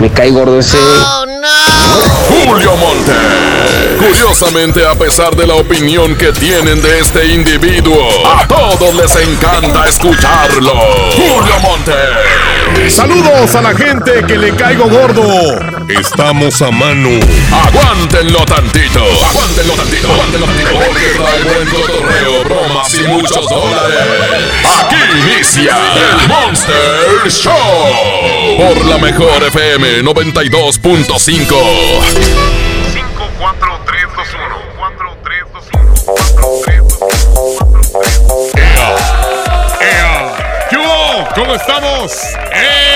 me cae gordo ese. Julio Monte. Curiosamente, a pesar de la opinión que tienen de este individuo, a todos les encanta escucharlo. Julio Monte. Saludos a la gente que le caigo gordo. Estamos a mano. Aguántenlo tantito. Aguántenlo tantito. Aguántenlo tantito. Porque trae buen cotorreo, bromas y muchos dólares. Aquí inicia el Monster Show. Por la mejor FM 92.5. 5, 4, 3, 2, 1. 4, 3, 2, 1. 4, 3, 2, 1. 4, 3, 2, 1. ¡Ea! ¿Qué hubo? ¿Cómo estamos? ¡Ah!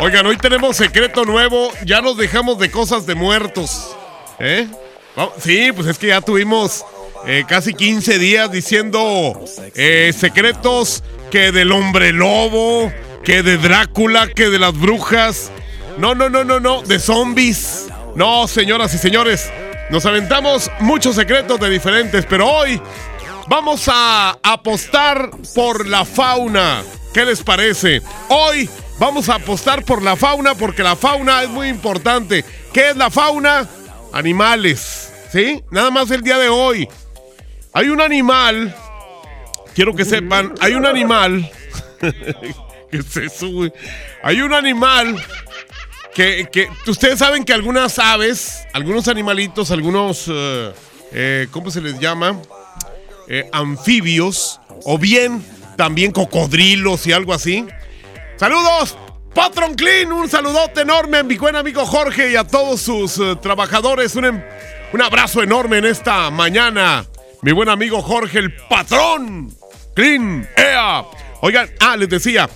Oigan, hoy tenemos secreto nuevo. Ya nos dejamos de cosas de muertos. ¿Eh? Sí, pues es que ya tuvimos eh, casi 15 días diciendo eh, secretos que del hombre lobo, que de Drácula, que de las brujas. No, no, no, no, no, de zombies. No, señoras y señores, nos aventamos muchos secretos de diferentes, pero hoy vamos a apostar por la fauna. ¿Qué les parece? Hoy vamos a apostar por la fauna porque la fauna es muy importante. ¿Qué es la fauna? Animales, ¿sí? Nada más el día de hoy. Hay un animal, quiero que sepan, hay un animal, ¿qué es eso? Hay un animal que, que ustedes saben que algunas aves, algunos animalitos, algunos, eh, eh, ¿cómo se les llama? Eh, anfibios, o bien también cocodrilos y algo así. Saludos, Patron Clean, un saludote enorme a mi buen amigo Jorge y a todos sus trabajadores. Un, em- un abrazo enorme en esta mañana. Mi buen amigo Jorge, el patrón. Clean, ea. Oigan, ah, les decía,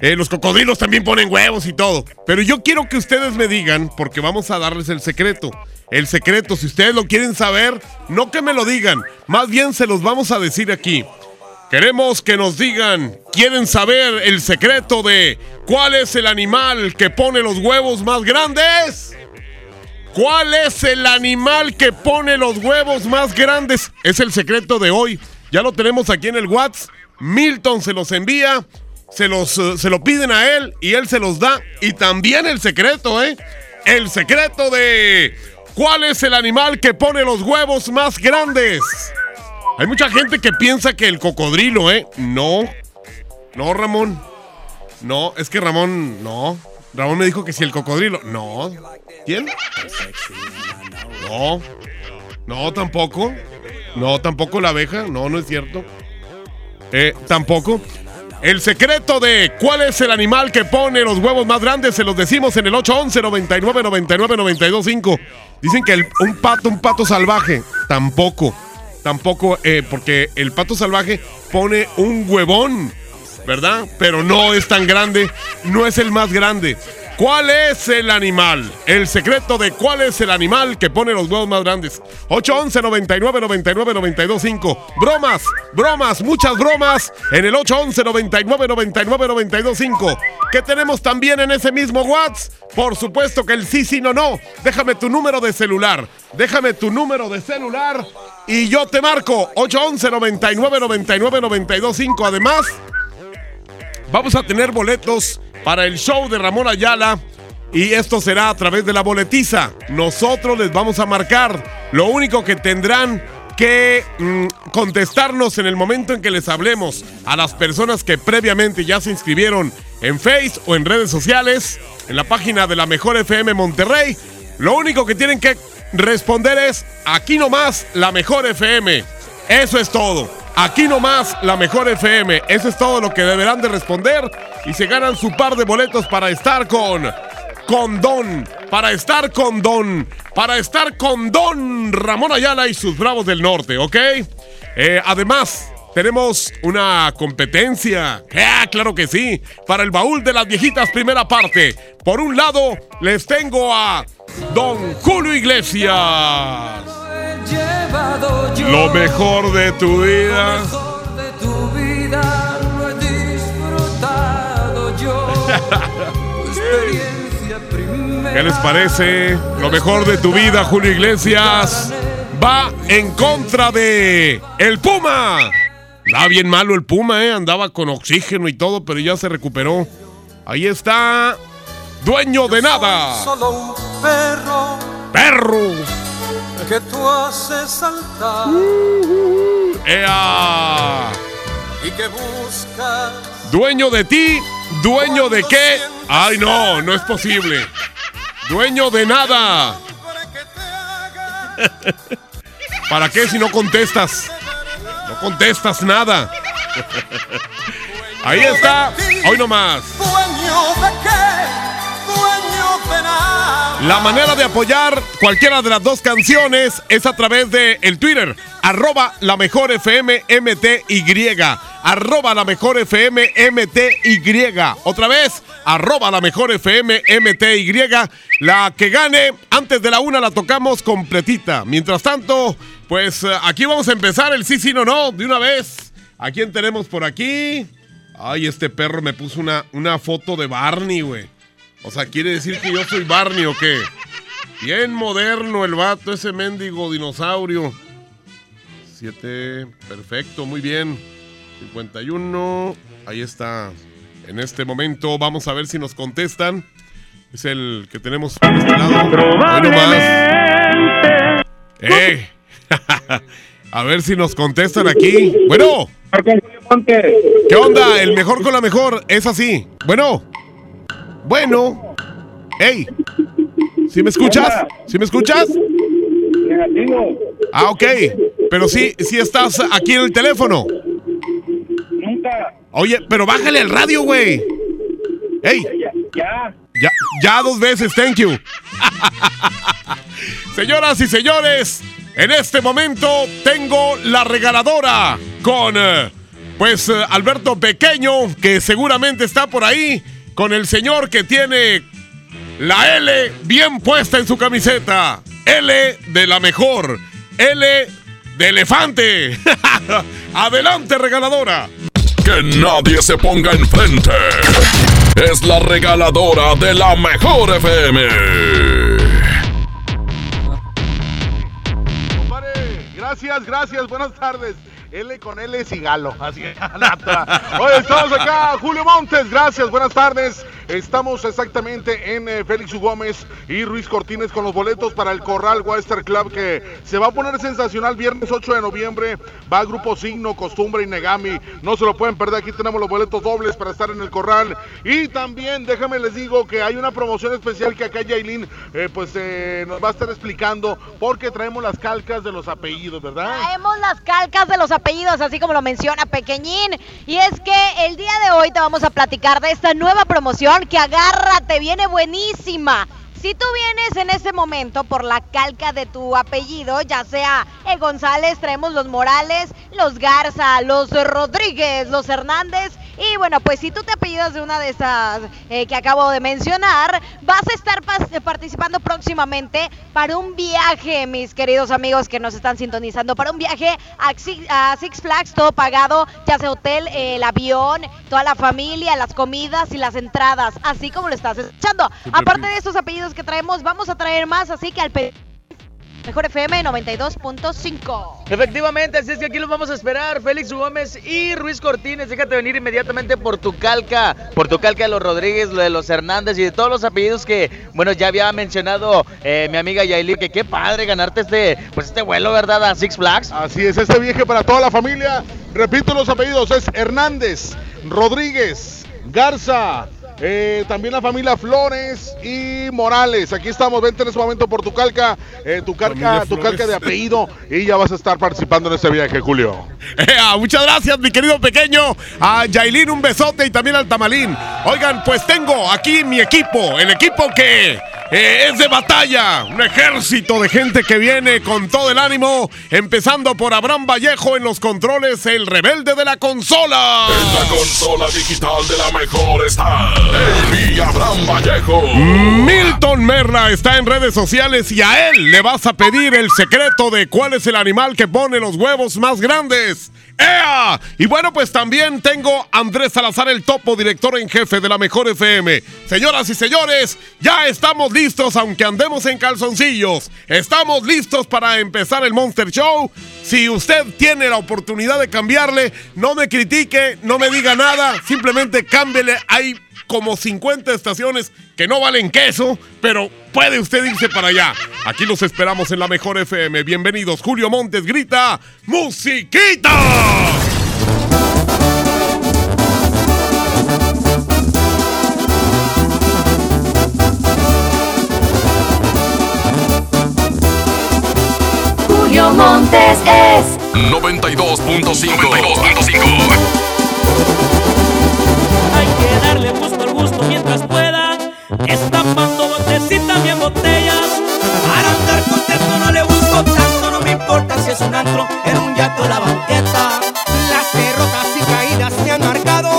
eh, los cocodrilos también ponen huevos y todo. Pero yo quiero que ustedes me digan, porque vamos a darles el secreto. El secreto, si ustedes lo quieren saber, no que me lo digan, más bien se los vamos a decir aquí. Queremos que nos digan, quieren saber el secreto de cuál es el animal que pone los huevos más grandes. ¿Cuál es el animal que pone los huevos más grandes? Es el secreto de hoy. Ya lo tenemos aquí en el WhatsApp. Milton se los envía, se, los, eh, se lo piden a él y él se los da. Y también el secreto, ¿eh? El secreto de cuál es el animal que pone los huevos más grandes. Hay mucha gente que piensa que el cocodrilo, ¿eh? No. No, Ramón. No, es que Ramón, no. Ramón me dijo que si el cocodrilo. No. ¿Quién? No. No, tampoco. No, tampoco la abeja. No, no es cierto. Eh, tampoco. El secreto de cuál es el animal que pone los huevos más grandes se los decimos en el 811 99 99 925. Dicen que el- un pato, un pato salvaje. Tampoco. Tampoco, eh, porque el pato salvaje pone un huevón, ¿verdad? Pero no es tan grande, no es el más grande. ¿Cuál es el animal? El secreto de cuál es el animal que pone los huevos más grandes. 811 99 99 925. Bromas, bromas, muchas bromas en el 811 99 99 925. ¿Qué tenemos también en ese mismo WhatsApp? Por supuesto que el sí, sí, no, no. Déjame tu número de celular. Déjame tu número de celular y yo te marco 811 99 99 925. Además, vamos a tener boletos para el show de Ramón Ayala. Y esto será a través de la boletiza. Nosotros les vamos a marcar. Lo único que tendrán que mm, contestarnos en el momento en que les hablemos a las personas que previamente ya se inscribieron en Face o en redes sociales, en la página de la Mejor FM Monterrey. Lo único que tienen que responder es aquí nomás la Mejor FM. Eso es todo. Aquí nomás la Mejor FM. Eso es todo lo que deberán de responder y se ganan su par de boletos para estar con con Don, para estar con Don, para estar con Don Ramón Ayala y sus Bravos del Norte, ¿ok? Eh, además, tenemos una competencia. Ah, claro que sí. Para el baúl de las viejitas, primera parte. Por un lado, les tengo a Don Julio Iglesias. Lo mejor de tu vida. ¿Qué les parece? Lo mejor de tu vida, Julio Iglesias. Va en contra de el Puma. Andaba bien malo el Puma, ¿eh? Andaba con oxígeno y todo, pero ya se recuperó. Ahí está. Dueño de nada. Solo un perro Perro. Que tú haces saltar ¡Ea! y que buscas Dueño de ti. Dueño de qué? Ay, no, no es posible. Dueño de nada. ¿Para qué si no contestas? No contestas nada. Ahí está. Hoy nomás. dueño de qué. La manera de apoyar cualquiera de las dos canciones es a través de el Twitter, arroba la mejor FM MTY, arroba la mejor FM MTY. Otra vez, arroba la mejor FM MTY. La que gane, antes de la una la tocamos completita. Mientras tanto, pues eh, aquí vamos a empezar el sí, sí, no, no, de una vez. ¿A quién tenemos por aquí? Ay, este perro me puso una, una foto de Barney, güey. O sea, ¿quiere decir que yo soy Barney o qué? Bien moderno el vato, ese mendigo dinosaurio. Siete, perfecto, muy bien. 51, ahí está. En este momento vamos a ver si nos contestan. Es el que tenemos por este lado. Nomás. ¡Eh! a ver si nos contestan aquí. Bueno. ¿Qué onda? El mejor con la mejor. Es así. Bueno. Bueno. ¡Ey! ¿Sí me escuchas? ¿Sí me escuchas? Ah, ok. Pero sí, sí estás aquí en el teléfono. Nunca. Oye, pero bájale el radio, güey. ¡Ey! Ya. Ya, ya dos veces, thank you. Señoras y señores, en este momento tengo la regaladora con, eh, pues, eh, Alberto Pequeño, que seguramente está por ahí, con el señor que tiene la L bien puesta en su camiseta. L de la mejor. L de elefante. Adelante, regaladora. Que nadie se ponga enfrente. Es la regaladora de la mejor FM. Gracias, gracias, buenas tardes. L con L Cigalo. Así es. Oye, estamos acá, Julio Montes, gracias, buenas tardes. Estamos exactamente en eh, Félix U. Gómez y Ruiz Cortines con los boletos para el Corral Western Club que se va a poner sensacional viernes 8 de noviembre. Va Grupo Signo, Costumbre y Negami. No se lo pueden perder, aquí tenemos los boletos dobles para estar en el Corral. Y también, déjame les digo que hay una promoción especial que acá Yailin eh, pues eh, nos va a estar explicando porque traemos las calcas de los apellidos, ¿verdad? Traemos las calcas de los apellidos, así como lo menciona Pequeñín. Y es que el día de hoy te vamos a platicar de esta nueva promoción que agárrate, viene buenísima. Si tú vienes en este momento por la calca de tu apellido, ya sea el González, traemos los Morales, los Garza, los Rodríguez, los Hernández. Y bueno, pues si tú te apellidas de una de estas eh, que acabo de mencionar, vas a estar eh, participando próximamente para un viaje, mis queridos amigos que nos están sintonizando, para un viaje a Six, a Six Flags, todo pagado, ya sea hotel, eh, el avión, toda la familia, las comidas y las entradas, así como lo estás escuchando. Aparte de estos apellidos que traemos, vamos a traer más, así que al pe- Mejor FM 92.5. Efectivamente, así es que aquí los vamos a esperar. Félix Gómez y Ruiz Cortines. Déjate venir inmediatamente por tu calca. Por tu calca de los Rodríguez, lo de los Hernández y de todos los apellidos que, bueno, ya había mencionado eh, mi amiga Yaili. Que qué padre ganarte este, pues este vuelo, ¿verdad? A Six Flags. Así es, este viaje para toda la familia. Repito los apellidos: es Hernández, Rodríguez, Garza. Eh, también la familia Flores y Morales. Aquí estamos, vente en este momento por tu calca, eh, tu calca, tu calca de apellido y ya vas a estar participando en este viaje, Julio. Ea, muchas gracias, mi querido pequeño. A Yailin un besote y también al Tamalín. Oigan, pues tengo aquí mi equipo, el equipo que eh, es de batalla. Un ejército de gente que viene con todo el ánimo. Empezando por Abraham Vallejo en los controles, el rebelde de la consola. En la consola digital de la mejor está el mi Abraham Vallejo. Milton Merla está en redes sociales y a él le vas a pedir el secreto de cuál es el animal que pone los huevos más grandes. ¡Ea! Y bueno, pues también tengo a Andrés Salazar, el topo, director en jefe de la Mejor FM. Señoras y señores, ya estamos listos, aunque andemos en calzoncillos. Estamos listos para empezar el Monster Show. Si usted tiene la oportunidad de cambiarle, no me critique, no me diga nada, simplemente cámbiele. Hay como 50 estaciones que no valen queso, pero puede usted irse para allá. Aquí los esperamos en la mejor FM. Bienvenidos, Julio Montes grita, ¡Musiquita! Montes es 92.5 92.5 pueda. Estapando botecita bien botellas. Para andar contento no le busco tanto. No me importa si es un antro, en un yato o la banqueta. Las derrotas y caídas me han marcado,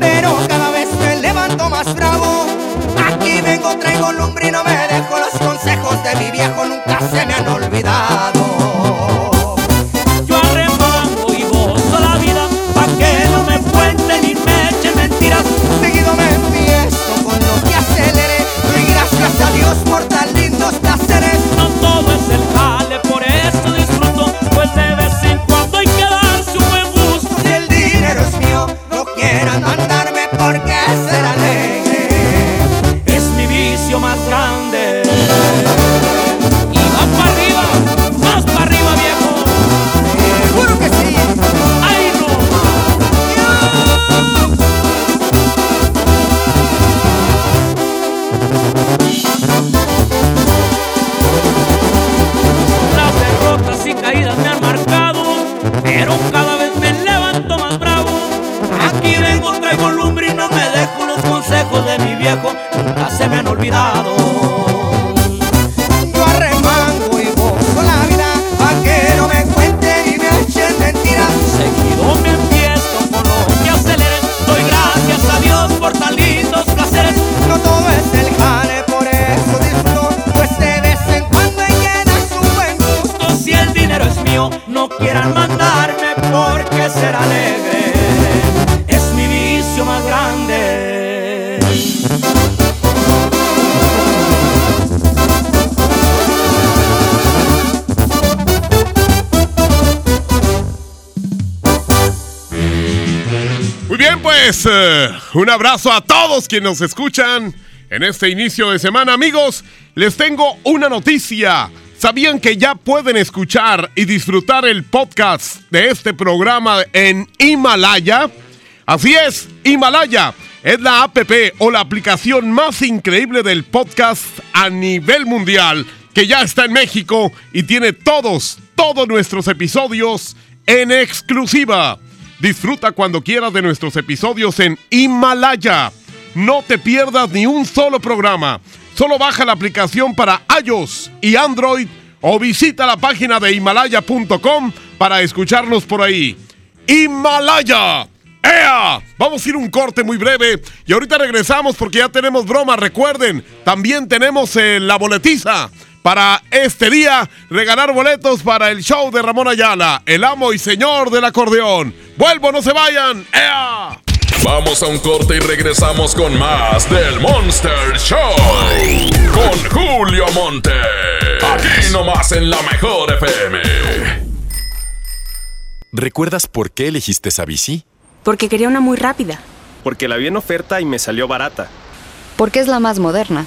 pero cada vez me levanto más bravo. Aquí vengo, traigo lumbre no me dejo los consejos de mi viejo, nunca se me han olvidado. Pues eh, un abrazo a todos quienes nos escuchan en este inicio de semana. Amigos, les tengo una noticia. ¿Sabían que ya pueden escuchar y disfrutar el podcast de este programa en Himalaya? Así es, Himalaya es la app o la aplicación más increíble del podcast a nivel mundial que ya está en México y tiene todos, todos nuestros episodios en exclusiva. Disfruta cuando quieras de nuestros episodios en Himalaya. No te pierdas ni un solo programa. Solo baja la aplicación para iOS y Android o visita la página de himalaya.com para escucharnos por ahí. Himalaya. ¡Ea! Vamos a ir un corte muy breve y ahorita regresamos porque ya tenemos broma. Recuerden, también tenemos eh, la boletiza para este día, regalar boletos para el show de Ramón Ayala, el amo y señor del acordeón. Vuelvo, no se vayan. ¡Ea! Vamos a un corte y regresamos con más del Monster Show. Con Julio Monte. Aquí nomás en la mejor FM. ¿Recuerdas por qué elegiste esa bici? Porque quería una muy rápida. Porque la vi en oferta y me salió barata. Porque es la más moderna.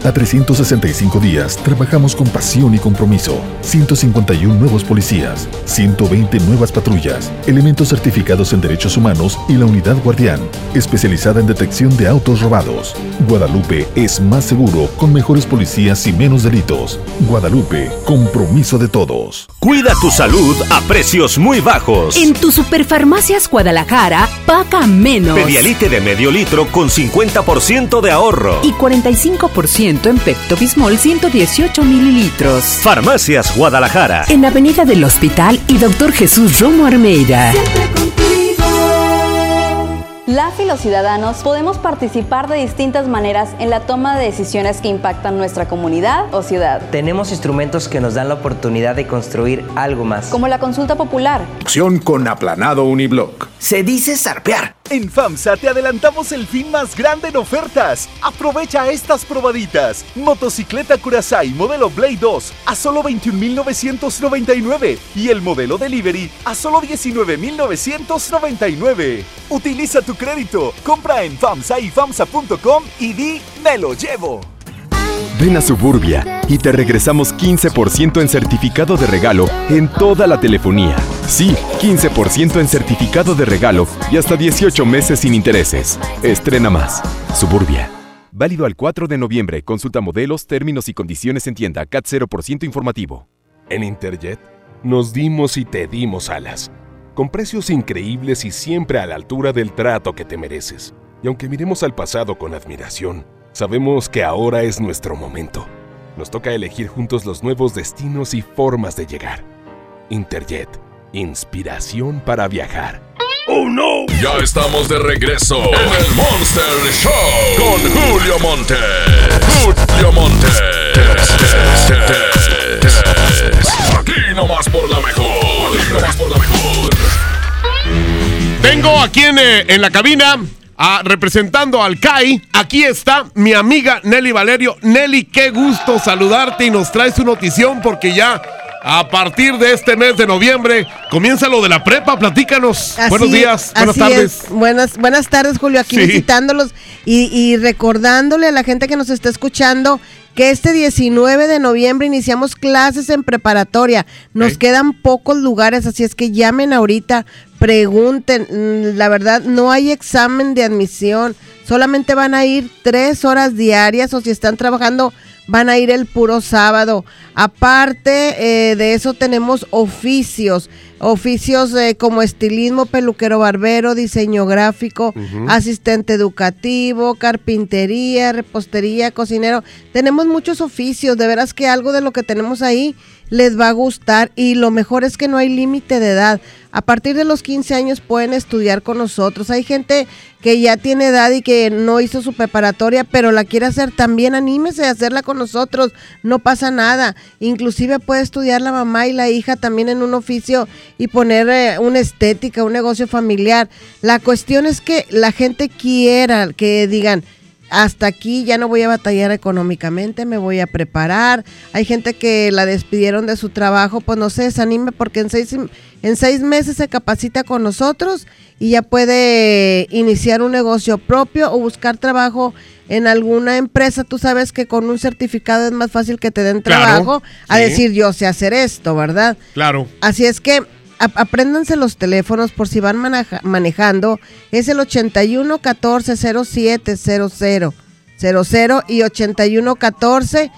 a 365 días, trabajamos con pasión y compromiso. 151 nuevos policías, 120 nuevas patrullas, elementos certificados en derechos humanos y la unidad guardián, especializada en detección de autos robados. Guadalupe es más seguro con mejores policías y menos delitos. Guadalupe, compromiso de todos. Cuida tu salud a precios muy bajos. En tu Superfarmacias Guadalajara, paga menos. Pedialite de medio litro con 50% de ahorro. Y 45% en Pepto Bismol 118 mililitros. Farmacias Guadalajara. En Avenida del Hospital y Doctor Jesús Romo Armeida. Las y los ciudadanos podemos participar de distintas maneras en la toma de decisiones que impactan nuestra comunidad o ciudad. Tenemos instrumentos que nos dan la oportunidad de construir algo más. Como la consulta popular. Opción con aplanado uniblock. Se dice zarpear. En FAMSA te adelantamos el fin más grande en ofertas. Aprovecha estas probaditas. Motocicleta Curaçao modelo Blade 2 a solo 21.999 y el modelo Delivery a solo 19.999. Utiliza tu crédito, compra en FAMSA y FAMSA.com y di me lo llevo. Ven a Suburbia y te regresamos 15% en certificado de regalo en toda la telefonía. Sí, 15% en certificado de regalo y hasta 18 meses sin intereses. Estrena más. Suburbia. Válido al 4 de noviembre. Consulta modelos, términos y condiciones en tienda. CAT 0% informativo. En Interjet nos dimos y te dimos alas. Con precios increíbles y siempre a la altura del trato que te mereces. Y aunque miremos al pasado con admiración, Sabemos que ahora es nuestro momento. Nos toca elegir juntos los nuevos destinos y formas de llegar. Interjet, inspiración para viajar. ¡Oh no! Ya estamos de regreso en el Monster Show con Julio Monte. Julio Monte. Aquí nomás por la mejor. Aquí nomás por la mejor. Tengo aquí en, eh, en la cabina Ah, representando al CAI, aquí está mi amiga Nelly Valerio. Nelly, qué gusto saludarte y nos traes su notición porque ya a partir de este mes de noviembre comienza lo de la prepa. Platícanos. Así- Buenos días, buenas tardes. es. Buenas, buenas tardes, Julio. Aquí Sí. visitándolos y, y recordándole a la gente que nos está escuchando que este 19 de noviembre iniciamos clases en preparatoria. Nos quedan pocos lugares, así es que llamen ahorita, pregunten. Mm, La verdad, no hay examen de admisión. Solamente van a ir tres horas diarias o si están trabajando van a ir el puro sábado. Aparte eh, de eso tenemos oficios, oficios eh, como estilismo, peluquero barbero, diseño gráfico, asistente educativo, carpintería, repostería, cocinero. Tenemos muchos oficios, de veras que algo de lo que tenemos ahí les va a gustar y lo mejor es que no hay límite de edad. A partir de los 15 años pueden estudiar con nosotros. Hay gente que ya tiene edad y que no hizo su preparatoria, pero la quiere hacer también, anímese a hacerla con nosotros, no pasa nada. Inclusive puede estudiar la mamá y la hija también en un oficio y poner eh, una estética, un negocio familiar. La cuestión es que la gente quiera, que digan, hasta aquí ya no voy a batallar económicamente, me voy a preparar. Hay gente que la despidieron de su trabajo, pues no se desanime porque en seis, en seis meses se capacita con nosotros y ya puede iniciar un negocio propio o buscar trabajo en alguna empresa. Tú sabes que con un certificado es más fácil que te den Claro, trabajo a sí. decir yo sé hacer esto, ¿verdad? Claro. Así es que apréndanse los teléfonos por si van maneja- manejando. Es el 81 14 07 00 00 y 81 14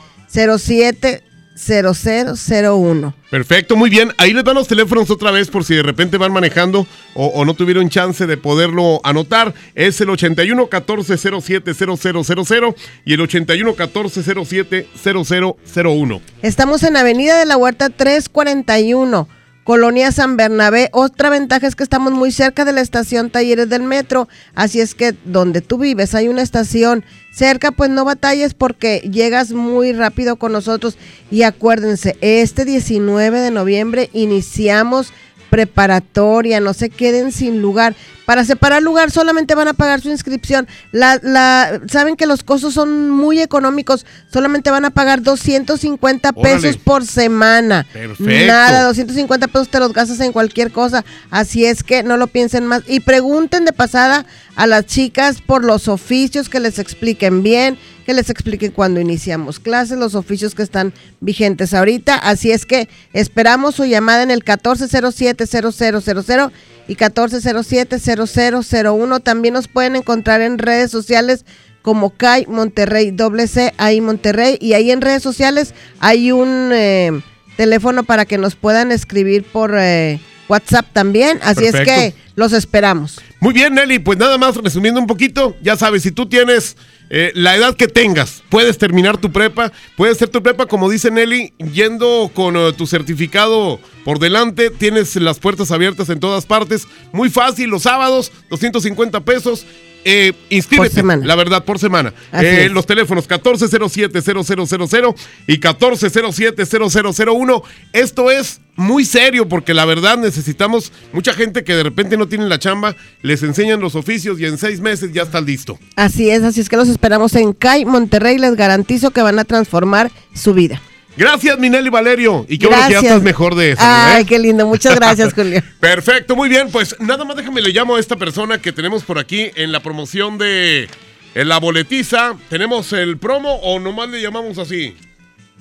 07 0001. Perfecto, muy bien. Ahí les dan los teléfonos otra vez por si de repente van manejando o, o no tuvieron chance de poderlo anotar. Es el 81 14 07 0000 y el 81 14 07 0001. Estamos en Avenida de la Huerta 341. Colonia San Bernabé. Otra ventaja es que estamos muy cerca de la estación Talleres del Metro, así es que donde tú vives hay una estación cerca, pues no batalles porque llegas muy rápido con nosotros. Y acuérdense, este 19 de noviembre iniciamos preparatoria, no se queden sin lugar. Para separar lugar solamente van a pagar su inscripción. La, la, Saben que los costos son muy económicos, solamente van a pagar 250 pesos Órale. por semana. Perfecto. Nada, 250 pesos te los gastas en cualquier cosa. Así es que no lo piensen más. Y pregunten de pasada a las chicas por los oficios, que les expliquen bien, que les expliquen cuando iniciamos clases, los oficios que están vigentes ahorita. Así es que esperamos su llamada en el 1407-0000 y 1407-0001. También nos pueden encontrar en redes sociales como CAI Monterrey, doble C, ahí Monterrey. Y ahí en redes sociales hay un eh, teléfono para que nos puedan escribir por eh, WhatsApp también. Así es que los esperamos. Muy bien, Nelly, pues nada más resumiendo un poquito, ya sabes, si tú tienes eh, la edad que tengas, puedes terminar tu prepa, puedes hacer tu prepa, como dice Nelly, yendo con eh, tu certificado por delante, tienes las puertas abiertas en todas partes, muy fácil, los sábados, 250 pesos. Eh, inscríbete, Por semana. la verdad, por semana. Eh, los teléfonos 1407-0000 y 1407-0001. Esto es muy serio porque la verdad necesitamos mucha gente que de repente no tiene la chamba, les enseñan los oficios y en seis meses ya está listo. Así es, así es que los esperamos en CAI Monterrey. Les garantizo que van a transformar su vida. Gracias, Minelli Valerio. Y qué bueno que ya estás mejor de eso. Ay, qué lindo. Muchas gracias, Julio. Perfecto, muy bien. Pues nada más déjame le llamo a esta persona que tenemos por aquí en la promoción de en la boletiza. ¿Tenemos el promo o nomás le llamamos así?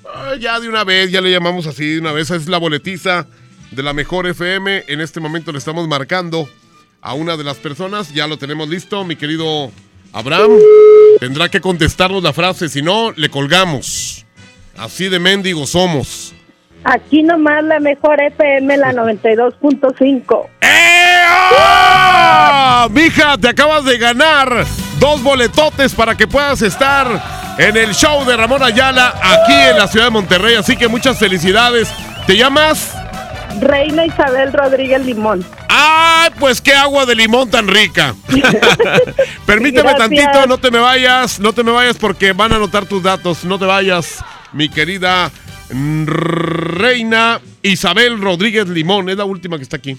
Ah, ya de una vez, ya le llamamos así de una vez. Es la boletiza de la mejor FM. En este momento le estamos marcando a una de las personas. Ya lo tenemos listo, mi querido Abraham. Tendrá que contestarnos la frase, si no, le colgamos. Así de mendigos somos. Aquí nomás la mejor FM, la 92.5. ¡Ah! Mija, te acabas de ganar dos boletotes para que puedas estar en el show de Ramón Ayala aquí en la ciudad de Monterrey. Así que muchas felicidades. ¿Te llamas? Reina Isabel Rodríguez Limón. ¡Ay, pues qué agua de limón tan rica! Permíteme Gracias. tantito, no te me vayas, no te me vayas porque van a anotar tus datos. No te vayas, mi querida mm, Reina Isabel Rodríguez Limón. Es la última que está aquí.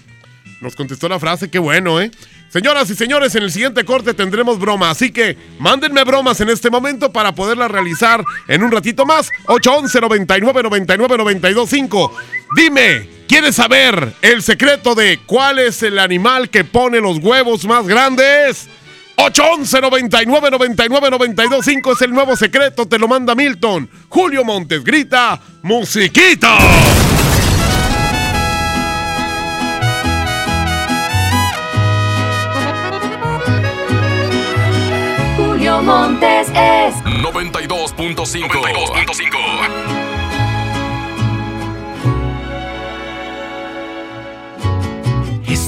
Nos contestó la frase, qué bueno, ¿eh? Señoras y señores, en el siguiente corte tendremos broma, así que mándenme bromas en este momento para poderlas realizar en un ratito más. 811 99 99 925. Dime, ¿quieres saber el secreto de cuál es el animal que pone los huevos más grandes? 811 99 99 925 es el nuevo secreto, te lo manda Milton. Julio Montes grita, musiquita. Julio Montes es 92.5. 92.5.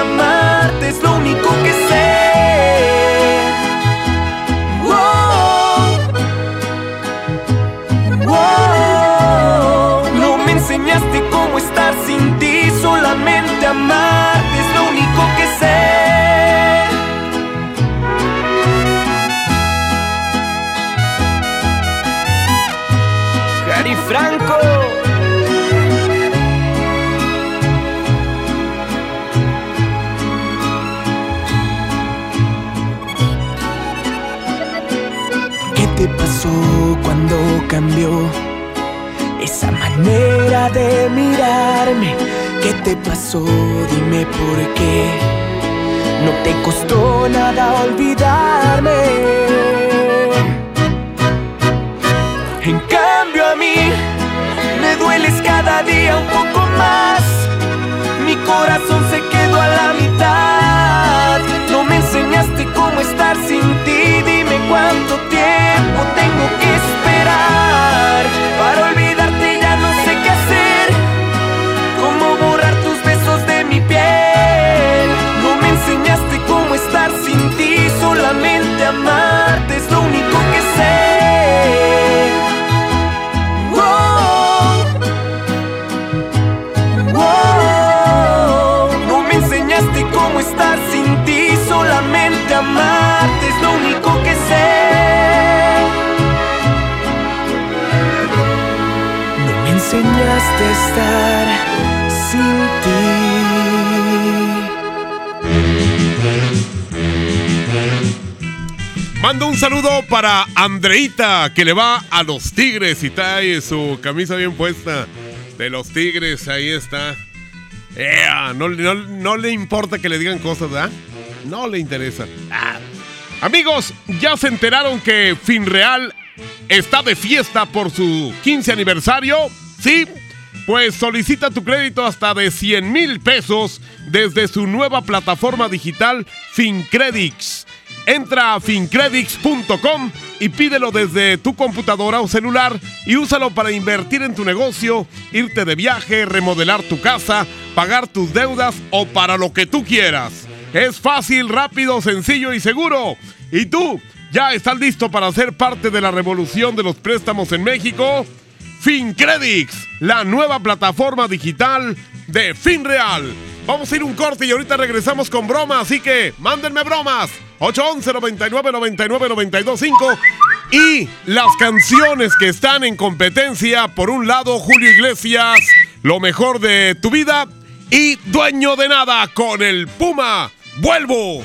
amarte es lo único que sé. Cuando cambió esa manera de mirarme? ¿Qué te pasó? Dime por qué. No te costó nada olvidarme. Estar sin Mando un saludo para Andreita, que le va a los Tigres y trae su camisa bien puesta de los Tigres. Ahí está. No, no- no le importa que le digan cosas, ¿verdad? No le interesa. Ah. Amigos, ya se enteraron que Finreal está de fiesta por su 15 aniversario. ¿Sí? Pues solicita tu crédito hasta de 100 mil pesos desde su nueva plataforma digital FinCredits. Entra a fincredits.com y pídelo desde tu computadora o celular y úsalo para invertir en tu negocio, irte de viaje, remodelar tu casa, pagar tus deudas o para lo que tú quieras. Es fácil, rápido, sencillo y seguro. ¿Y tú? ¿Ya estás listo para ser parte de la revolución de los préstamos en México? FinCredits, la nueva plataforma digital de FinReal. Vamos a ir un corte y ahorita regresamos con bromas, así que mándenme bromas. 811 99 99 925 y las canciones que están en competencia. Por un lado, Julio Iglesias, Lo mejor de tu vida y Dueño de nada con el Puma. Vuelvo.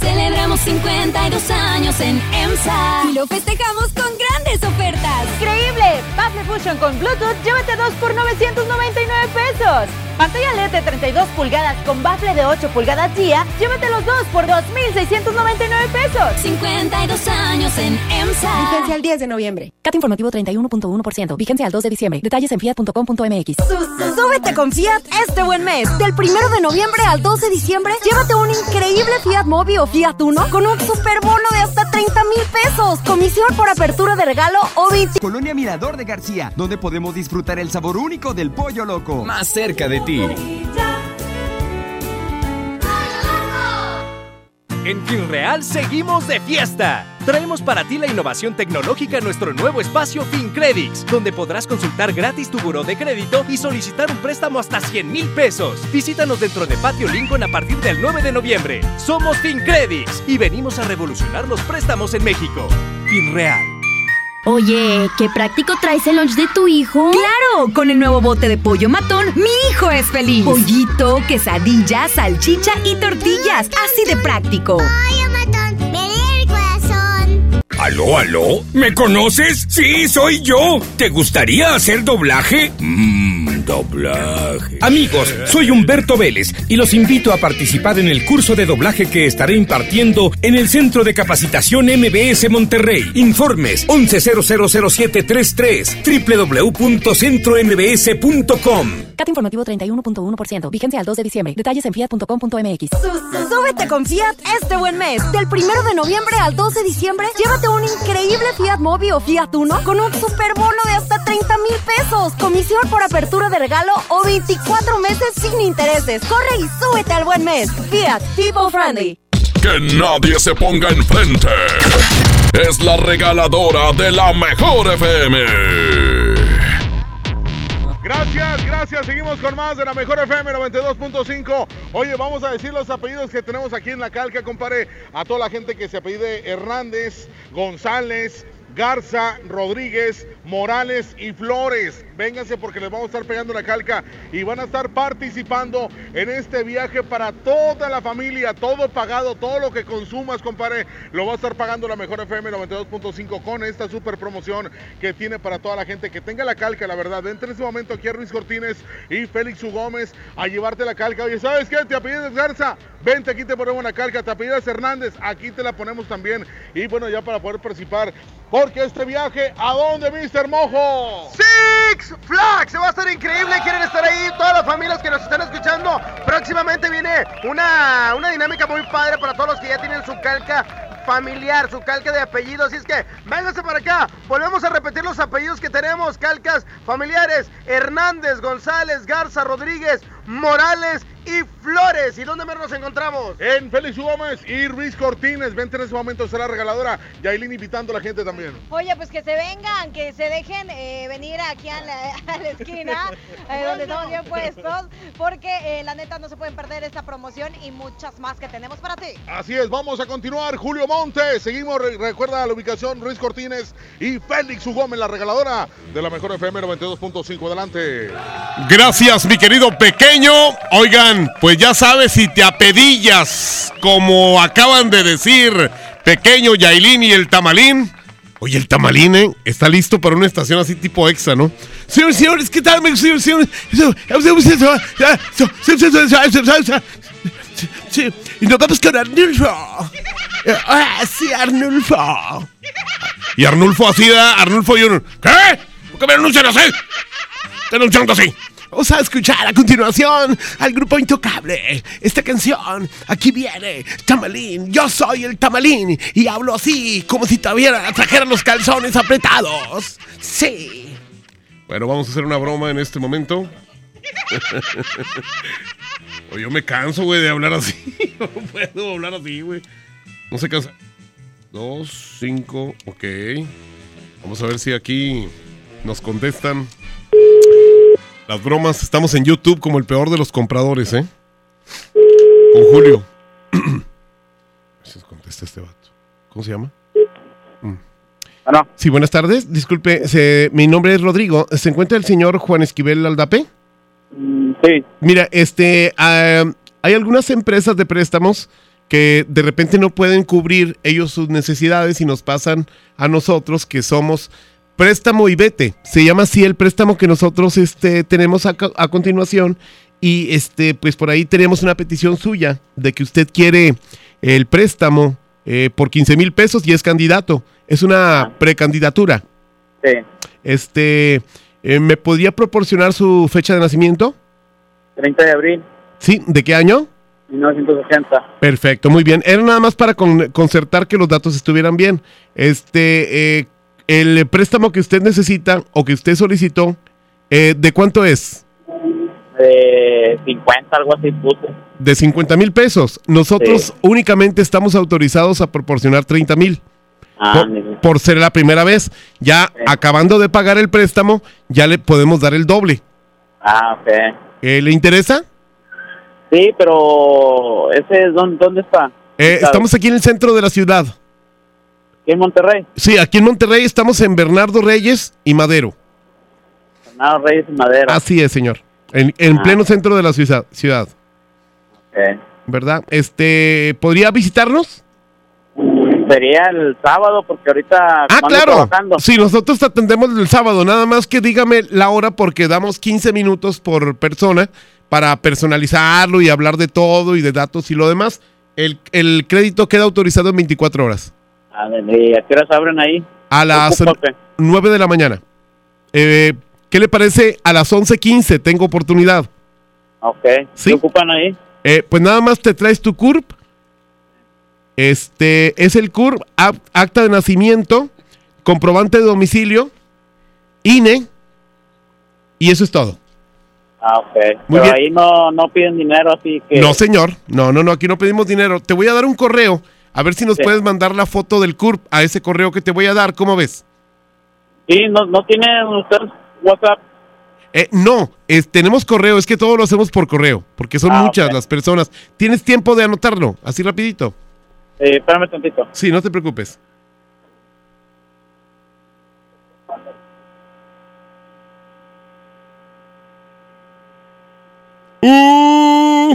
Celebramos 52 años en EMSA y lo festejamos con grandes ofertas. ¡Increíble! Bafle Fusion con Bluetooth, llévate dos por 999 pesos. Pantalla LED de 32 pulgadas con bafle de 8 pulgadas día, llévate los dos por 2,699 pesos. 52 años en EMSA. Vigencia el 10 de noviembre. CAT informativo 31.1%. Vigencia al 2 de diciembre. Detalles en fiat.com.mx. Súbete con Fiat este buen mes. Del 1 de noviembre al 12 de diciembre, llévate un increíble Fiat Mobi o Fiat Uno con un super bono de hasta 30 mil pesos. Comisión por apertura de regalo o 20. Colonia Mirador de García, donde podemos disfrutar el sabor único del pollo loco. Más cerca de ti. En FinReal seguimos de fiesta. Traemos para ti la innovación tecnológica en nuestro nuevo espacio FinCredits, donde podrás consultar gratis tu buró de crédito y solicitar un préstamo hasta 100 mil pesos. Visítanos dentro de Patio Lincoln a partir del 9 de noviembre. Somos FinCredits y venimos a revolucionar los préstamos en México. FinReal. Oye, qué práctico traes el lunch de tu hijo. ¡Claro! Con el nuevo bote de pollo matón, mi hijo es feliz. Pollito, quesadilla, salchicha y tortillas. Así de práctico. matón, me el corazón. ¿Aló, aló? ¿Me conoces? Sí, soy yo. ¿Te gustaría hacer doblaje? Mmm, doblaje. Amigos, soy Humberto Vélez y los invito a participar en el curso de doblaje que estaré impartiendo en el Centro de Capacitación MBS Monterrey. Informes 11000733 www.centrombs.com. CAT informativo 31.1%. Vigencia al 2 de diciembre. Detalles en fiat.com.mx. Súbete con Fiat este buen mes. Del 1 de noviembre al 12 de diciembre, llévate un increíble Fiat Mobi o Fiat Uno con un super bono de hasta 30 mil pesos. Comisión por apertura de regalo o 24 meses sin intereses. Corre y súbete al buen mes. Fiat, people friendly. Que nadie se ponga enfrente. Es la regaladora de la mejor FM. Gracias, gracias. Seguimos con más de la mejor FM 92.5. Oye, vamos a decir los apellidos que tenemos aquí en la calca, compadre. A toda la gente que se apellide Hernández, González, Garza, Rodríguez, Morales y Flores. Vénganse porque les vamos a estar pegando la calca y van a estar participando en este viaje para toda la familia, todo pagado, todo lo que consumas, compadre, lo va a estar pagando la mejor FM 92.5 con esta super promoción que tiene para toda la gente que tenga la calca, la verdad. Entre en este momento aquí a Ruiz Cortines y Félix U. Gómez a llevarte la calca. Oye, ¿sabes qué? Te apellidas Garza, vente aquí te ponemos una calca. Te apellidas Hernández, aquí te la ponemos también. Y bueno, ya para poder participar, porque este viaje, ¿a dónde, Mr. Mojo? Six Flags, se va a estar increíble, quieren estar ahí todas las familias que nos están escuchando. Próximamente viene una, una dinámica muy padre para todos los que ya tienen su calca familiar, su calca de apellido. Así es que vénganse para acá. Volvemos a repetir los apellidos que tenemos: calcas familiares: Hernández, González, Garza, Rodríguez, Morales y Flores. ¿Y dónde más nos encontramos? En Félix. Gómez y Ruiz Cortines. Vente en ese momento, será regaladora. Yailin invitando a la gente también. Oye, pues que se vengan, que se dejen eh, venir aquí a la, a la esquina, eh, donde estamos bien puestos, porque eh, la neta no se pueden perder esta promoción y muchas más que tenemos para ti. Así es, vamos a continuar. Julio Montes, seguimos, re- recuerda la ubicación, Ruiz Cortines y Félix. Gómez, la regaladora de la mejor FM 92.5. Adelante. Gracias, mi querido pequeño. Oigan, pues ya sabes, si te apedillas, como acaban de decir, pequeño Yailin y el tamalín. Oye, el tamalín, ¿eh? Está listo para una estación así tipo exa, ¿no? Señores, señores, ¿qué tal? Señores, señores. Y nos vamos con Arnulfo. Ah, sí, Arnulfo. Y Arnulfo así da, Arnulfo y uno. ¿Qué? ¿Por qué me anuncian así? ¿Qué anuncian así? Vamos a escuchar a continuación al grupo Intocable. Esta canción, aquí viene Tamalín. Yo soy el Tamalín y hablo así, como si todavía trajeran los calzones apretados. Sí. Bueno, vamos a hacer una broma en este momento. o yo me canso, güey, de hablar así. no puedo hablar así, güey. No se cansa. Dos, cinco, ok. Vamos a ver si aquí nos contestan. Las bromas, estamos en YouTube como el peor de los compradores, ¿eh? Con Julio. Contesta este vato. ¿Cómo se llama? Mm. Sí, buenas tardes. Disculpe, se- mi nombre es Rodrigo. ¿Se encuentra el señor Juan Esquivel Aldape? Sí. Mira, este, ah, hay algunas empresas de préstamos que de repente no pueden cubrir ellos sus necesidades y nos pasan a nosotros que somos préstamo y vete. Se llama así el préstamo que nosotros este, tenemos a, co- a continuación y este, pues por ahí tenemos una petición suya de que usted quiere el préstamo eh, por 15 mil pesos y es candidato. Es una precandidatura. Sí. Este, eh, ¿me podría proporcionar su fecha de nacimiento? 30 de abril Sí, ¿de qué año? 1980. Perfecto, muy bien. Era nada más para con- concertar que los datos estuvieran bien. Este, eh, el préstamo que usted necesita o que usted solicitó, eh, ¿de cuánto es? De 50, algo así puse. De 50 mil pesos. Nosotros únicamente estamos autorizados a proporcionar 30 mil. Ah, por, ser la primera vez. Ya acabando de pagar el préstamo, ya le podemos dar el doble. Ah, ok. Eh, ¿Le interesa? Sí, pero ese es dónde, dónde está? Eh, estamos aquí en el centro de la ciudad. ¿Aquí en Monterrey? Sí, aquí en Monterrey estamos en Bernardo Reyes y Madero. Fernando Reyes y Madera. Así es, señor. En, en Ah. pleno centro de la ciudad, ciudad. Ok. ¿Verdad? Este, ¿podría visitarnos? Sería el sábado porque ahorita Ah, claro. trabajando. Sí, nosotros te atendemos el sábado. Nada más que dígame la hora porque damos 15 minutos por persona para personalizarlo y hablar de todo y de datos y lo demás. El, el crédito queda autorizado en 24 horas. A ver, ¿y a qué horas abren ahí? A las Ocupa, ok. 9 de la mañana. Eh, ¿Qué le parece? A las 11.15 tengo oportunidad. Ok. Sí. ¿Qué ocupan ahí? Eh, pues nada más te traes tu CURP. Este es el CURP, acta de nacimiento, comprobante de domicilio, INE, y eso es todo. Ah, ok. Muy pero bien. ahí no, no piden dinero, así que... No, señor. No, no, no, aquí no pedimos dinero. Te voy a dar un correo. A ver si nos puedes mandar la foto del CURP a ese correo que te voy a dar, ¿cómo ves? Sí, no, no tiene usted WhatsApp. Eh, no, tenemos correo, es que todo lo hacemos por correo, porque son ah, muchas las personas. ¿Tienes tiempo de anotarlo? Así rapidito. Eh, espérame tantito. Sí, no te preocupes. Uh,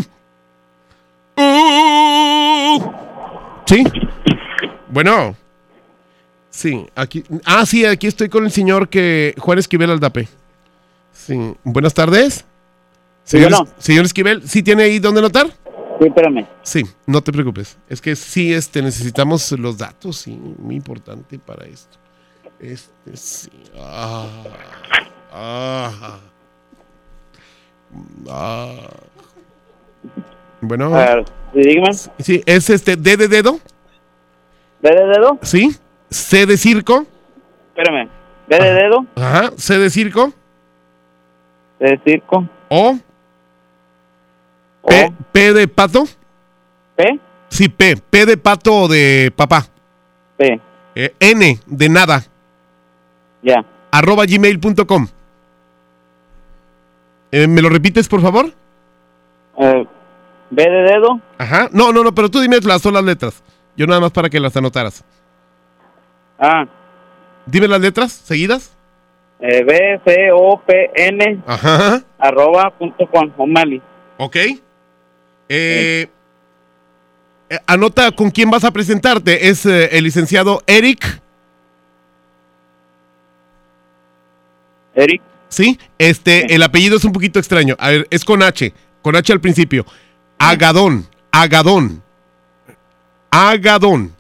uh. uh. Bueno. Sí, aquí. Ah, sí, aquí estoy con el señor que. Juan Esquivel Aldape. Sí. Buenas tardes. Sí, Señor, bueno. señor Esquivel, ¿sí tiene ahí dónde anotar? Sí, espérame. Sí, no te preocupes. Es que sí, este, necesitamos los datos, sí, muy importante para esto. Este, sí. Ah, ah, ah. Bueno. A ver, sí, dígame. Sí, es este, D de dedo. ¿B de dedo? Sí. C de circo. Espérame. ¿B de dedo? Ajá. C de circo. ¿B de circo? O. P, P de pato. ¿P? Sí, P. P de pato o de papá. P. Eh, N de nada. Ya. Arroba gmail.com. Eh, ¿Me lo repites, por favor? Eh, ¿B de dedo? Ajá. No, no, no, pero tú dime las solas letras. Yo nada más para que las anotaras. Ah. Dime las letras seguidas. Eh, B, C, O, P, N, Ajá. arroba, punto com, O'Malley. Ok. Eh, eh, anota con quién vas a presentarte. Es eh, el licenciado Eric. Eric. Sí. Este, el apellido es un poquito extraño. A ver, es con H. Con H al principio. Agadón. Agadón. Agadón.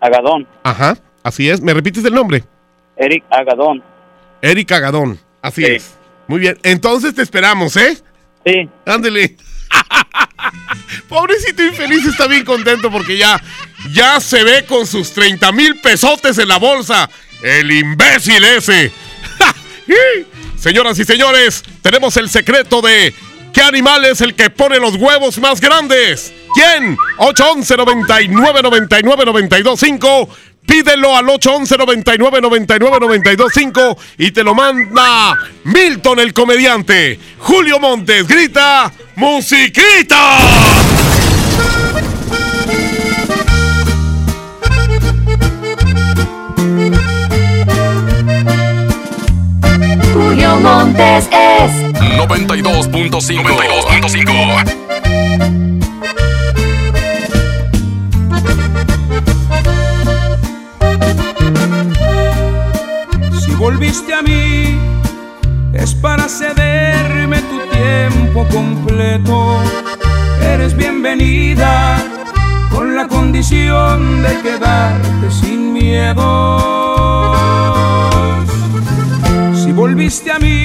Agadón. Ajá. Así es. ¿Me repites el nombre? Eric Agadón. Eric Agadón. Así es. Muy bien. Entonces te esperamos, ¿eh? Sí. Ándele. Pobrecito infeliz está bien contento porque ya, ya se ve con sus 30 mil pesotes en la bolsa. El imbécil ese. Señoras y señores, tenemos el secreto de ¿qué animal es el que pone los huevos más grandes? ¿Quién? 811 99 99 92 5 Pídelo al 811 99 99 92 5 y te lo manda Milton el comediante. Julio Montes grita ¡Musiquita! Julio Montes es 92.5. 92.5. Si volviste a mí, es para cederme tu tiempo completo. Eres bienvenida con la condición de quedarte sin miedo. Si volviste a mí,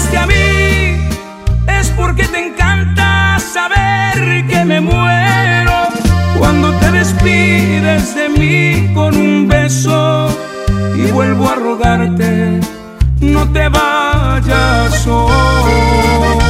Volviste a mí, es porque te encanta saber que me muero cuando te despides de mí con un beso y vuelvo a rogarte, no te vayas hoy.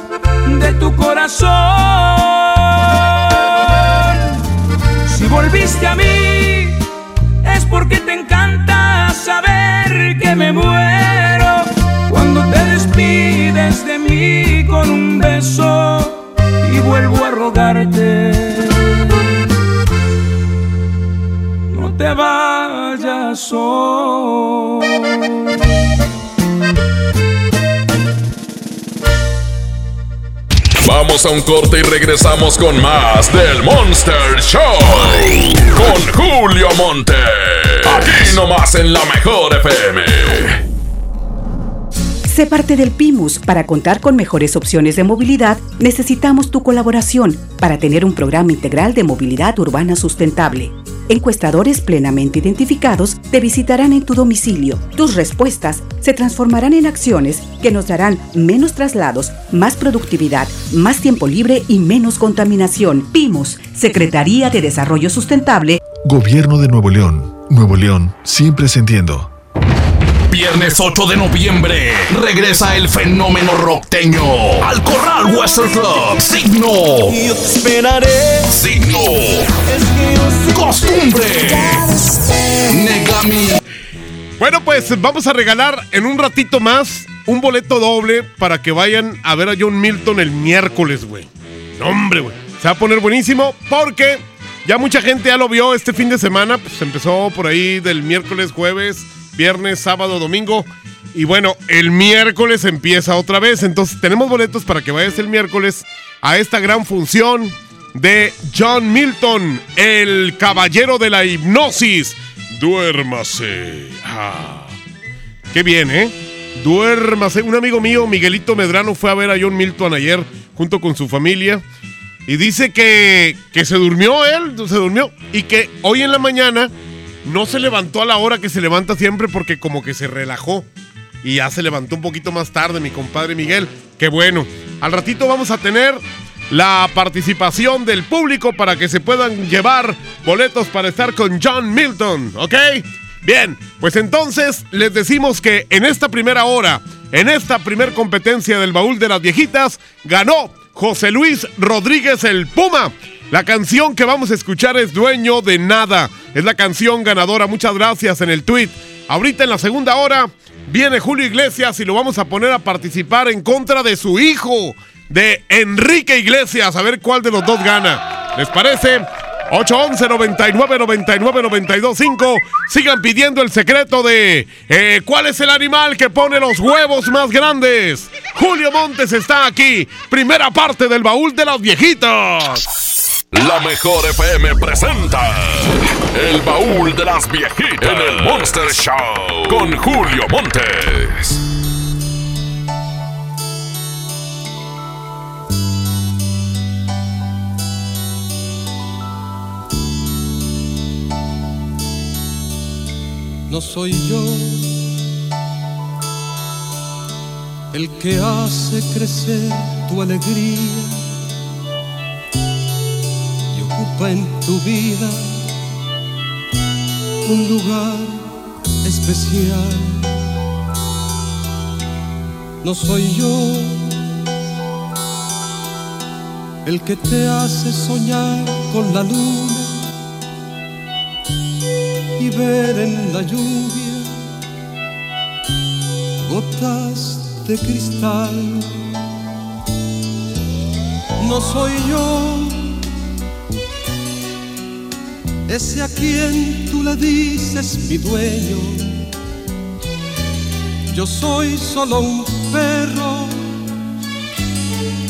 de tu corazón. Si volviste a mí, es porque te encanta saber que me muero cuando te despides de mí con un beso y vuelvo a rogarte. No te vayas hoy. Vamos a un corte y regresamos con más del Monster Show. Con Julio Monte. Aquí nomás en la mejor FM. Sé parte del PIMUS. Para contar con mejores opciones de movilidad, necesitamos tu colaboración para tener un programa integral de movilidad urbana sustentable. Encuestadores plenamente identificados te visitarán en tu domicilio. Tus respuestas se transformarán en acciones que nos darán menos traslados, más productividad, más tiempo libre y menos contaminación. PIMUS, Secretaría de Desarrollo Sustentable. Gobierno de Nuevo León. Nuevo León, siempre entiendo. Viernes 8 de noviembre regresa el fenómeno rockteño al Corral Western Club. Signo. Yo te esperaré. Signo. Costumbre. Negami. Bueno, pues vamos a regalar en un ratito más un boleto doble para que vayan a ver a John Milton el miércoles, güey. No, hombre, güey. Se va a poner buenísimo porque ya mucha gente ya lo vio este fin de semana. Pues empezó por ahí del miércoles, jueves, viernes, sábado, domingo. Y bueno, el miércoles empieza otra vez. Entonces tenemos boletos para que vayas el miércoles a esta gran función de John Milton, el caballero de la hipnosis. Duérmase. Ah. Qué bien, ¿eh? Duérmase. Un amigo mío, Miguelito Medrano, fue a ver a John Milton ayer junto con su familia. Y dice que, que se durmió él, se durmió. Y que hoy en la mañana no se levantó a la hora que se levanta siempre porque como que se relajó. Y ya se levantó un poquito más tarde mi compadre Miguel. Qué bueno. Al ratito vamos a tener la participación del público para que se puedan llevar boletos para estar con John Milton, ¿ok? Bien, pues entonces les decimos que en esta primera hora, en esta primer competencia del baúl de las viejitas, ganó José Luis Rodríguez el Puma. La canción que vamos a escuchar es Dueño de Nada. Es la canción ganadora. Muchas gracias en el tweet. Ahorita en la segunda hora viene Julio Iglesias y lo vamos a poner a participar en contra de su hijo, de Enrique Iglesias. A ver cuál de los dos gana. ¿Les parece? 811 99 99 92 5. Sigan pidiendo el secreto de eh, cuál es el animal que pone los huevos más grandes. Julio Montes está aquí. Primera parte del baúl de las viejitas. La mejor FM presenta El baúl de las viejitas en el Monster Show con Julio Montes. No soy yo el que hace crecer tu alegría en tu vida un lugar especial. No soy yo el que te hace soñar con la luna y ver en la lluvia gotas de cristal. No soy yo ese a quien tú le dices mi dueño. Yo soy solo un perro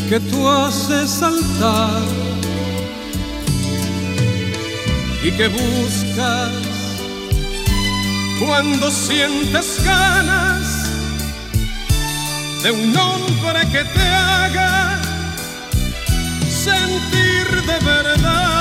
que tú haces saltar y que buscas cuando sientes ganas de un hombre que te haga sentir de verdad,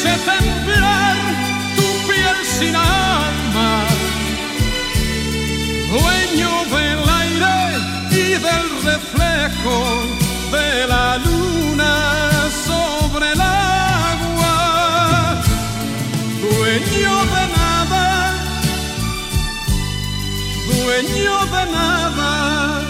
hice temblar tu piel sin alma, dueño del aire y del reflejo de la luna sobre el agua, dueño de nada, dueño de nada.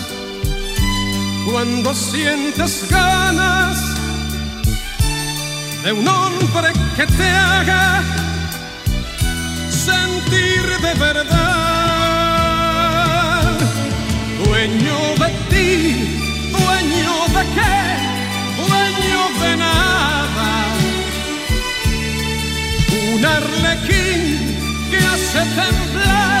cuando sientes ganas de un hombre que te haga sentir de verdad, dueño de ti, dueño de qué, dueño de nada, un arlequín que hace temblar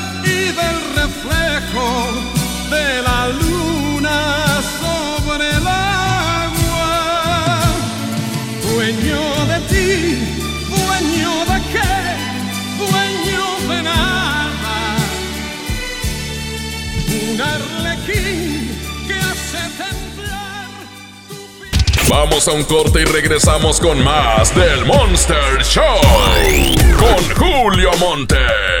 y del reflejo de la luna sobre el agua. Dueño de ti, dueño de qué, dueño de nada. Un arlequín que hace temblar. Vamos a un corte y regresamos con más del Monster Show. Con Julio Monte.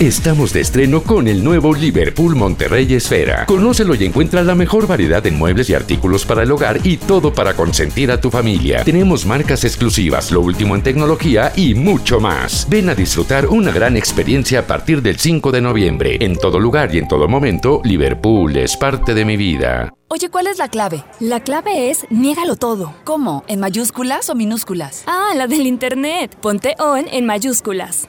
Estamos de estreno con el nuevo Liverpool Monterrey Esfera. Conócelo y encuentra la mejor variedad de muebles y artículos para el hogar y todo para consentir a tu familia. Tenemos marcas exclusivas, lo último en tecnología y mucho más. Ven a disfrutar una gran experiencia a partir del 5 de noviembre. En todo lugar y en todo momento, Liverpool es parte de mi vida. Oye, ¿cuál es la clave? La clave es niégalo todo. ¿Cómo? ¿En mayúsculas o minúsculas? Ah, la del internet. Ponte on en mayúsculas.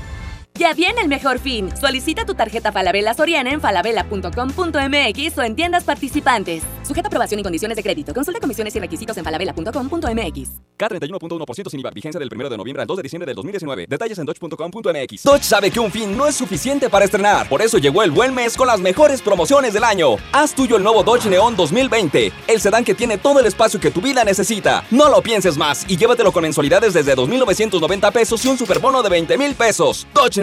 Ya viene el mejor fin. Solicita tu tarjeta Falabella Soriana en falabella.com.mx o en tiendas participantes. Sujeta aprobación y condiciones de crédito. Consulta comisiones y requisitos en falabella.com.mx. K31.1% sin IVA. Vigencia del 1 de noviembre al 2 de diciembre del 2019. Detalles en dodge.com.mx. Dodge sabe que un fin no es suficiente para estrenar. Por eso llegó el buen mes con las mejores promociones del año. Haz tuyo el nuevo Dodge Neon 2020. El sedán que tiene todo el espacio que tu vida necesita. No lo pienses más y llévatelo con mensualidades desde 2.990 pesos y un superbono de 20 mil pesos. Dodge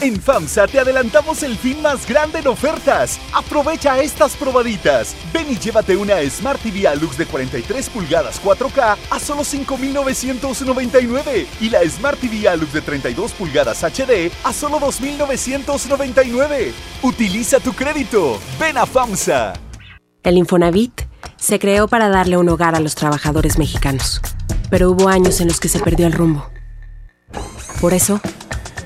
En FAMSA te adelantamos el fin más grande en ofertas. Aprovecha estas probaditas. Ven y llévate una Smart TV Alux de 43 pulgadas 4K a solo 5.999 y la Smart TV Alux de 32 pulgadas HD a solo 2.999. Utiliza tu crédito. Ven a FAMSA. El Infonavit se creó para darle un hogar a los trabajadores mexicanos, pero hubo años en los que se perdió el rumbo. Por eso,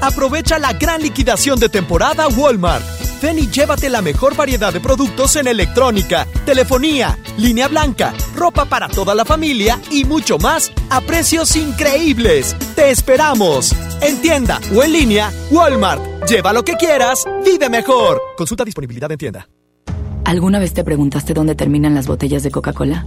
Aprovecha la gran liquidación de temporada Walmart. Ven y llévate la mejor variedad de productos en electrónica, telefonía, línea blanca, ropa para toda la familia y mucho más a precios increíbles. ¡Te esperamos! En tienda o en línea, Walmart. Lleva lo que quieras, vive mejor. Consulta disponibilidad en tienda. ¿Alguna vez te preguntaste dónde terminan las botellas de Coca-Cola?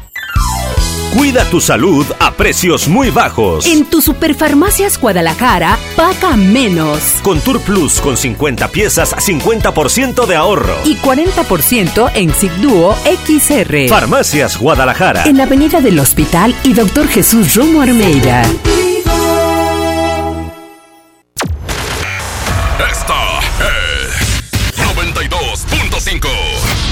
Cuida tu salud a precios muy bajos. En tu Superfarmacias Guadalajara, paga menos. Con Tour Plus con 50 piezas, 50% de ahorro. Y 40% en Sigduo XR. Farmacias Guadalajara. En la Avenida del Hospital y Doctor Jesús Romo Armeida. Esta es 92.5.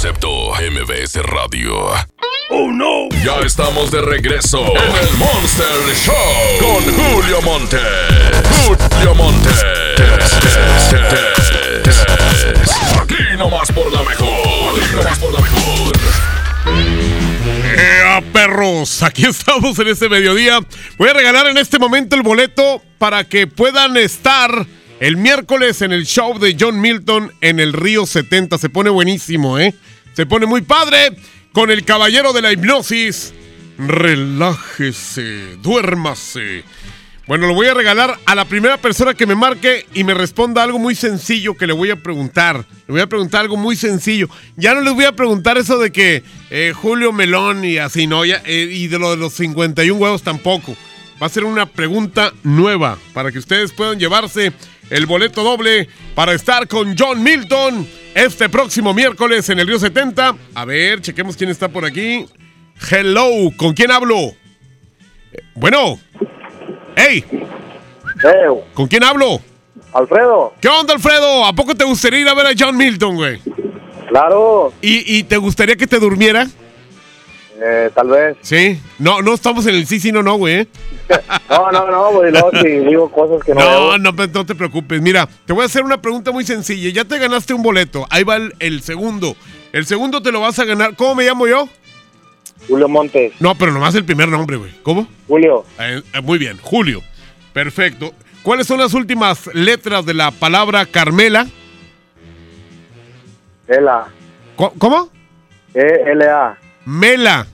Concepto MBS Radio. ¡Oh no! Ya estamos de regreso en el Monster Show con Julio Monte. Julio Monte. Aquí nomás por la mejor. Aquí nomás por la mejor. ¡Ea, perros! Aquí estamos en este mediodía. Voy a regalar en este momento el boleto para que puedan estar el miércoles en el show de John Milton en el Río 70. Se pone buenísimo, ¿eh? Se pone muy padre con el caballero de la hipnosis. Relájese, duérmase. Bueno, lo voy a regalar a la primera persona que me marque y me responda algo muy sencillo que le voy a preguntar. Le voy a preguntar algo muy sencillo. Ya no les voy a preguntar eso de que eh, Julio Melón y así, ¿no? Eh, y de lo de los 51 huevos tampoco. Va a ser una pregunta nueva para que ustedes puedan llevarse el boleto doble para estar con John Milton este próximo miércoles en el Río 70. A ver, chequemos quién está por aquí. Hello, ¿con quién hablo? Eh, Bueno. ¡Hey! ¿Con quién hablo? Alfredo. ¿Qué onda, Alfredo? ¿A poco te gustaría ir a ver a John Milton, güey? Claro. ¿Y, y te gustaría que te durmiera? Eh, tal vez. Sí. No, no estamos en el sí, sí, no, no, güey. ¿eh? No, no, no, güey. No, si digo cosas que no. No, no, no te preocupes. Mira, te voy a hacer una pregunta muy sencilla. Ya te ganaste un boleto. Ahí va el, el segundo. El segundo te lo vas a ganar. ¿Cómo me llamo yo? Julio Montes. No, pero nomás el primer nombre, güey. ¿Cómo? Julio. Eh, eh, muy bien, Julio. Perfecto. ¿Cuáles son las últimas letras de la palabra Carmela? Ela. ¿Cómo? E-L-A. Mela.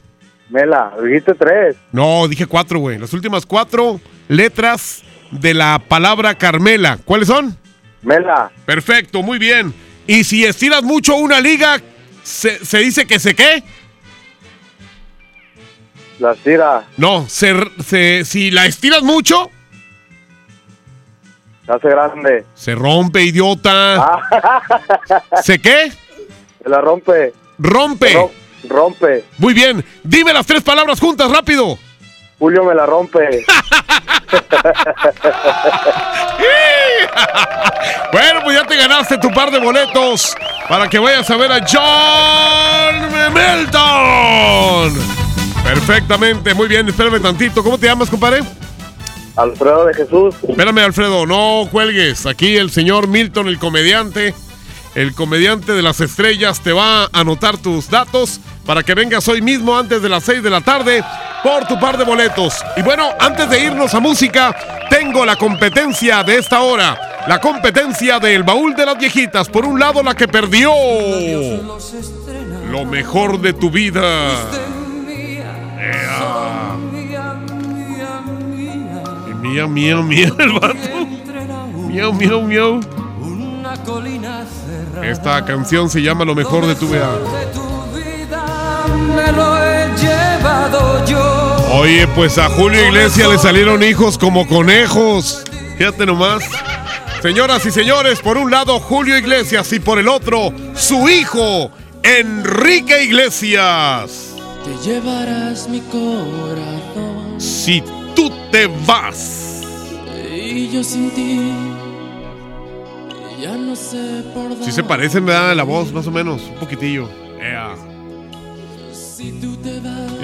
Mela. Dijiste tres. No, dije cuatro, güey. Las últimas cuatro letras de la palabra Carmela. ¿Cuáles son? Mela. Perfecto, muy bien. Y si estiras mucho una liga, ¿se, se dice que se qué? La tira. No, se, se- si la estiras mucho, Se hace grande. se rompe, idiota. Ah. ¿Se qué? Se la rompe. Rompe. Ro- rompe. Muy bien. Dime las tres palabras juntas, rápido. Julio me la rompe. Bueno, pues ya te ganaste tu par de boletos para que vayas a ver a John Milton. Perfectamente, muy bien, espérame tantito. ¿Cómo te llamas, compadre? Alfredo de Jesús. Espérame, Alfredo, no cuelgues. Aquí el señor Milton, el comediante, el comediante de las estrellas, te va a anotar tus datos para que vengas hoy mismo antes de las 6 de la tarde por tu par de boletos. Y bueno, antes de irnos a música, tengo la competencia de esta hora. La competencia del baúl de las viejitas. Por un lado, la que perdió lo mejor de tu vida. Y Mía, mía, mía, el vato. Miau, miau, miau. Esta canción se llama Lo mejor de tu vida. Me lo he llevado yo. Oye, pues a Julio Iglesias le salieron hijos como conejos. Fíjate nomás. Señoras y señores, por un lado Julio Iglesias y por el otro su hijo, Enrique Iglesias. Te llevarás mi corazón. Si tú te vas. Y yo sin ti. Ya no sé por dónde. Si se parecen, ¿verdad? La voz, más o menos. Un poquitillo. Ea.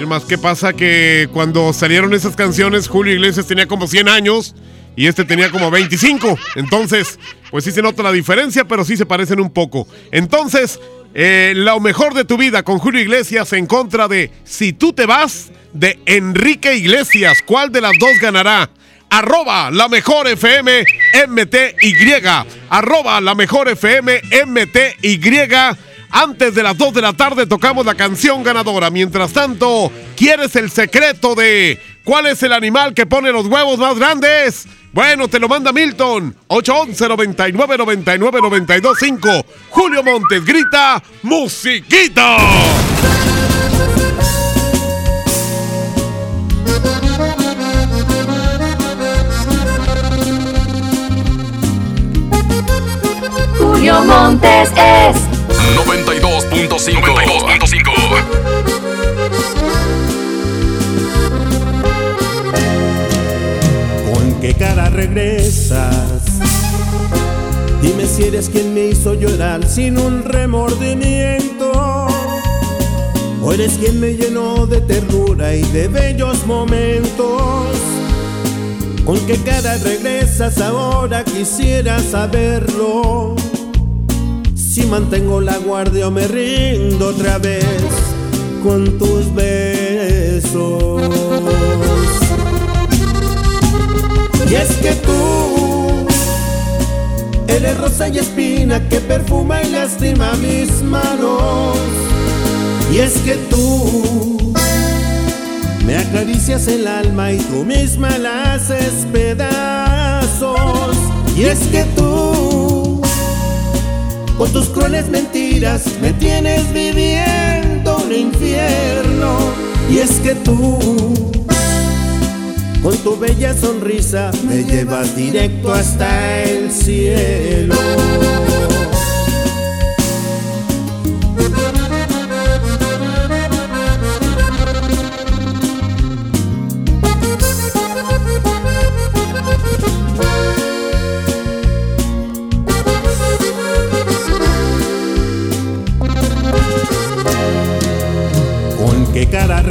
Y más, ¿qué pasa? Que cuando salieron esas canciones, Julio Iglesias tenía como 100 años y este tenía como 25. Entonces, pues sí se nota la diferencia, pero sí se parecen un poco. Entonces, eh, lo mejor de tu vida con Julio Iglesias en contra de Si tú te vas de Enrique Iglesias. ¿Cuál de las dos ganará? Arroba la mejor FM MTY. Arroba la mejor FM MTY. Antes de las 2 de la tarde tocamos la canción ganadora. Mientras tanto, ¿quieres el secreto de cuál es el animal que pone los huevos más grandes? Bueno, te lo manda Milton. 811 99 99 92 5. Julio Montes grita musiquita. Julio Montes es 92.5. 92.5. ¿Con qué cara regresas? Dime si eres quien me hizo llorar sin un remordimiento. O eres quien me llenó de ternura y de bellos momentos. ¿Con qué cara regresas ahora? Quisiera saberlo. Si mantengo la guardia o me rindo otra vez con tus besos. Y es que tú eres rosa y espina que perfuma y lastima mis manos. Y es que tú me acaricias el alma y tú misma la haces pedazos. Y es que tú con tus crueles mentiras me tienes viviendo un infierno. Y es que tú con tu bella sonrisa me llevas directo hasta el cielo.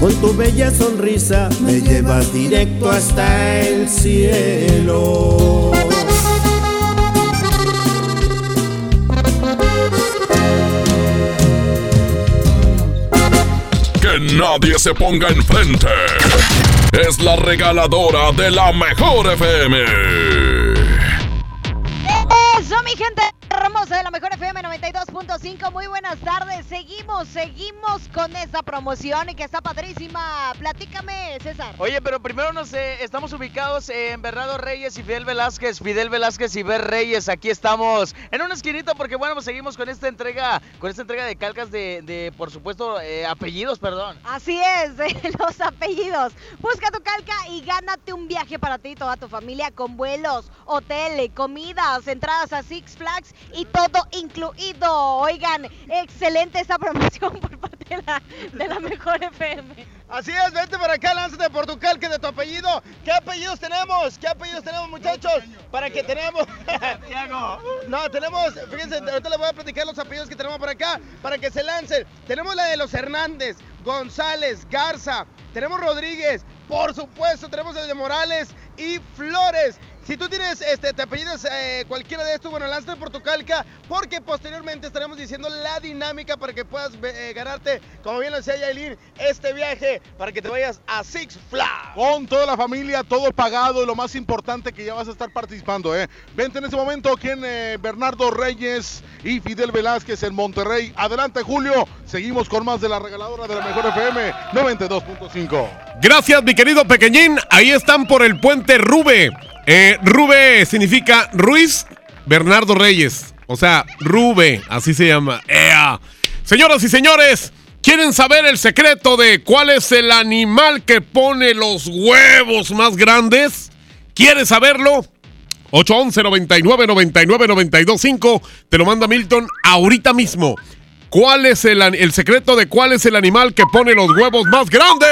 Con tu bella sonrisa me llevas directo hasta el cielo. Que nadie se ponga enfrente. Es la regaladora de la mejor FM. 92.5. Muy buenas tardes. Seguimos, seguimos con esta promoción y que está padrísima. Platícame, César. Oye, pero primero nos eh, estamos ubicados en Bernardo Reyes y Fidel Velázquez. Fidel Velázquez y Ver Reyes. Aquí estamos en una esquinita porque, bueno, pues seguimos con esta entrega, con esta entrega de calcas de, de por supuesto, eh, apellidos, perdón. Así es, los apellidos. Busca tu calca y gánate un viaje para ti y toda tu familia con vuelos, hotel, comidas, entradas a Six Flags y todo incluido. Oigan, excelente esta promoción por parte de la, de la mejor FM. Así es, vente para acá, lánzate por tu calque de tu apellido. ¿Qué apellidos tenemos? ¿Qué apellidos tenemos, muchachos? Para que tenemos. No, tenemos, fíjense, ahorita les voy a platicar los apellidos que tenemos por acá para que se lancen. Tenemos la de los Hernández, González, Garza, tenemos Rodríguez, por supuesto, tenemos el de Morales y Flores. Si tú tienes, este, te apellidas eh, cualquiera de estos, bueno, lánzate por tu calca, porque posteriormente estaremos diciendo la dinámica para que puedas eh, ganarte, como bien lo decía Yailin, este viaje para que te vayas a Six Flags. Con toda la familia, todo pagado y lo más importante que ya vas a estar participando, ¿eh? Vente en ese momento aquí en eh, Bernardo Reyes y Fidel Velázquez en Monterrey. Adelante, Julio. Seguimos con más de la regaladora de la mejor FM 92.5. Gracias, mi querido pequeñín. Ahí están por el puente Rube. Eh, Rube significa Ruiz Bernardo Reyes. O sea, Rube, así se llama. ¡Ea! Señoras y señores, ¿quieren saber el secreto de cuál es el animal que pone los huevos más grandes? ¿Quieres saberlo? 811 99 99 925 Te lo manda Milton ahorita mismo. ¿Cuál es el, el secreto de cuál es el animal que pone los huevos más grandes?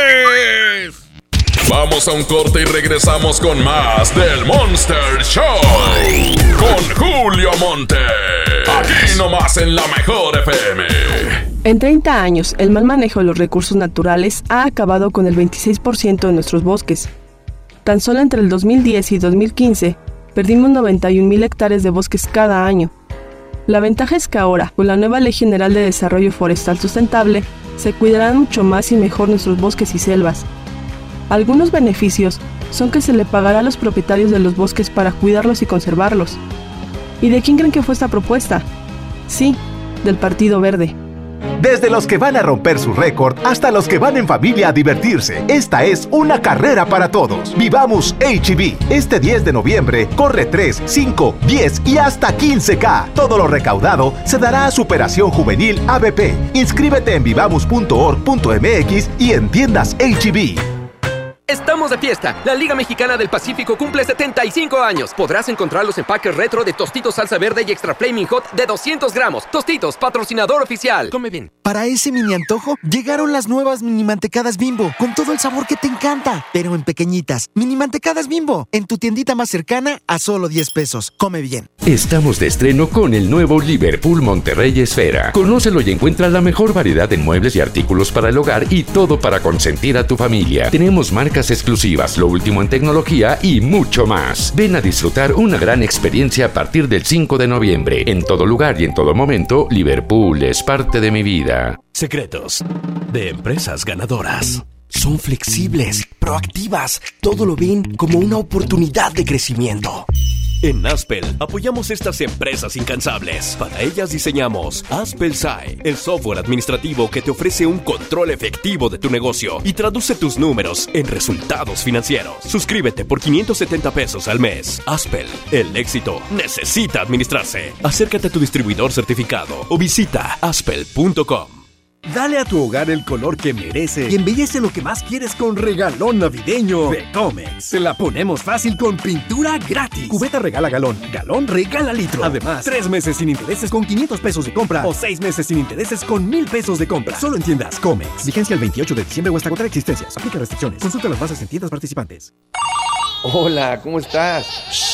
Vamos a un corte y regresamos con más del Monster Show. Con Julio Monte. Aquí nomás en la mejor FM. En 30 años, el mal manejo de los recursos naturales ha acabado con el 26% de nuestros bosques. Tan solo entre el 2010 y 2015, perdimos 91 mil hectáreas de bosques cada año. La ventaja es que ahora, con la nueva Ley General de Desarrollo Forestal Sustentable, se cuidarán mucho más y mejor nuestros bosques y selvas. Algunos beneficios son que se le pagará a los propietarios de los bosques para cuidarlos y conservarlos. ¿Y de quién creen que fue esta propuesta? Sí, del Partido Verde. Desde los que van a romper su récord hasta los que van en familia a divertirse, esta es una carrera para todos. Vivamos HB. Este 10 de noviembre corre 3, 5, 10 y hasta 15K. Todo lo recaudado se dará a Superación Juvenil ABP. Inscríbete en vivamos.org.mx y en tiendas HB. Estamos de fiesta. La Liga Mexicana del Pacífico cumple 75 años. Podrás encontrar los empaques retro de Tostitos Salsa Verde y Extra Flaming Hot de 200 gramos. Tostitos, patrocinador oficial. Come bien. Para ese mini antojo, llegaron las nuevas mini mantecadas bimbo, con todo el sabor que te encanta, pero en pequeñitas. Mini mantecadas bimbo, en tu tiendita más cercana a solo 10 pesos. Come bien. Estamos de estreno con el nuevo Liverpool Monterrey Esfera. Conócelo y encuentra la mejor variedad en muebles y artículos para el hogar y todo para consentir a tu familia. Tenemos marcas exclusivas, lo último en tecnología y mucho más. Ven a disfrutar una gran experiencia a partir del 5 de noviembre. En todo lugar y en todo momento, Liverpool es parte de mi vida. Secretos de empresas ganadoras. Son flexibles, proactivas, todo lo ven como una oportunidad de crecimiento. En Aspel apoyamos estas empresas incansables. Para ellas diseñamos Aspel SAE, el software administrativo que te ofrece un control efectivo de tu negocio y traduce tus números en resultados financieros. Suscríbete por 570 pesos al mes. Aspel, el éxito necesita administrarse. Acércate a tu distribuidor certificado o visita aspel.com. Dale a tu hogar el color que merece y embellece lo que más quieres con regalón navideño de Comex. Se la ponemos fácil con pintura gratis. Cubeta regala galón, galón regala litro. Además, tres meses sin intereses con 500 pesos de compra o seis meses sin intereses con 1000 pesos de compra. Solo en tiendas Comex. Vigencia el 28 de diciembre o hasta contra existencias. Aplica restricciones. Consulta las bases en tiendas participantes. Hola, ¿cómo estás?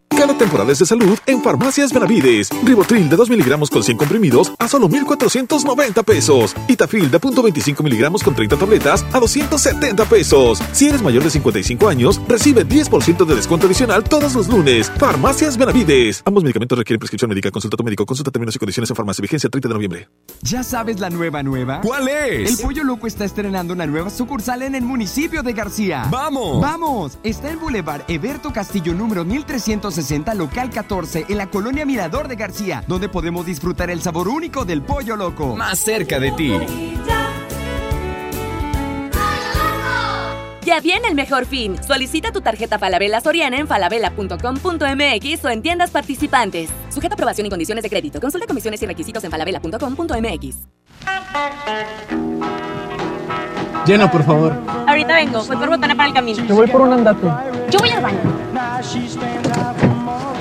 Cada temporada es de salud en Farmacias Benavides. Ribotril de 2 miligramos con 100 comprimidos a solo 1,490 pesos. Itafil de 0.25 miligramos con 30 tabletas a 270 pesos. Si eres mayor de 55 años, recibe 10% de descuento adicional todos los lunes. Farmacias Benavides. Ambos medicamentos requieren prescripción médica. Consulta a tu médico. Consulta términos y condiciones en farmacia. Vigencia 30 de noviembre. ¿Ya sabes la nueva nueva? ¿Cuál es? El Pollo Loco está estrenando una nueva sucursal en el municipio de García. ¡Vamos! ¡Vamos! Está en Boulevard Eberto Castillo número 1360 local 14 en la colonia Mirador de García, donde podemos disfrutar el sabor único del pollo loco. Más cerca de ti. Ya viene el mejor fin. Solicita tu tarjeta Falabella Soriana en falabella.com.mx o en tiendas participantes. Sujeta aprobación y condiciones de crédito. Consulta comisiones y requisitos en falabella.com.mx. Llena, por favor. Ahorita vengo, voy por botana para el camino. Yo voy por un andate. Yo voy al baño.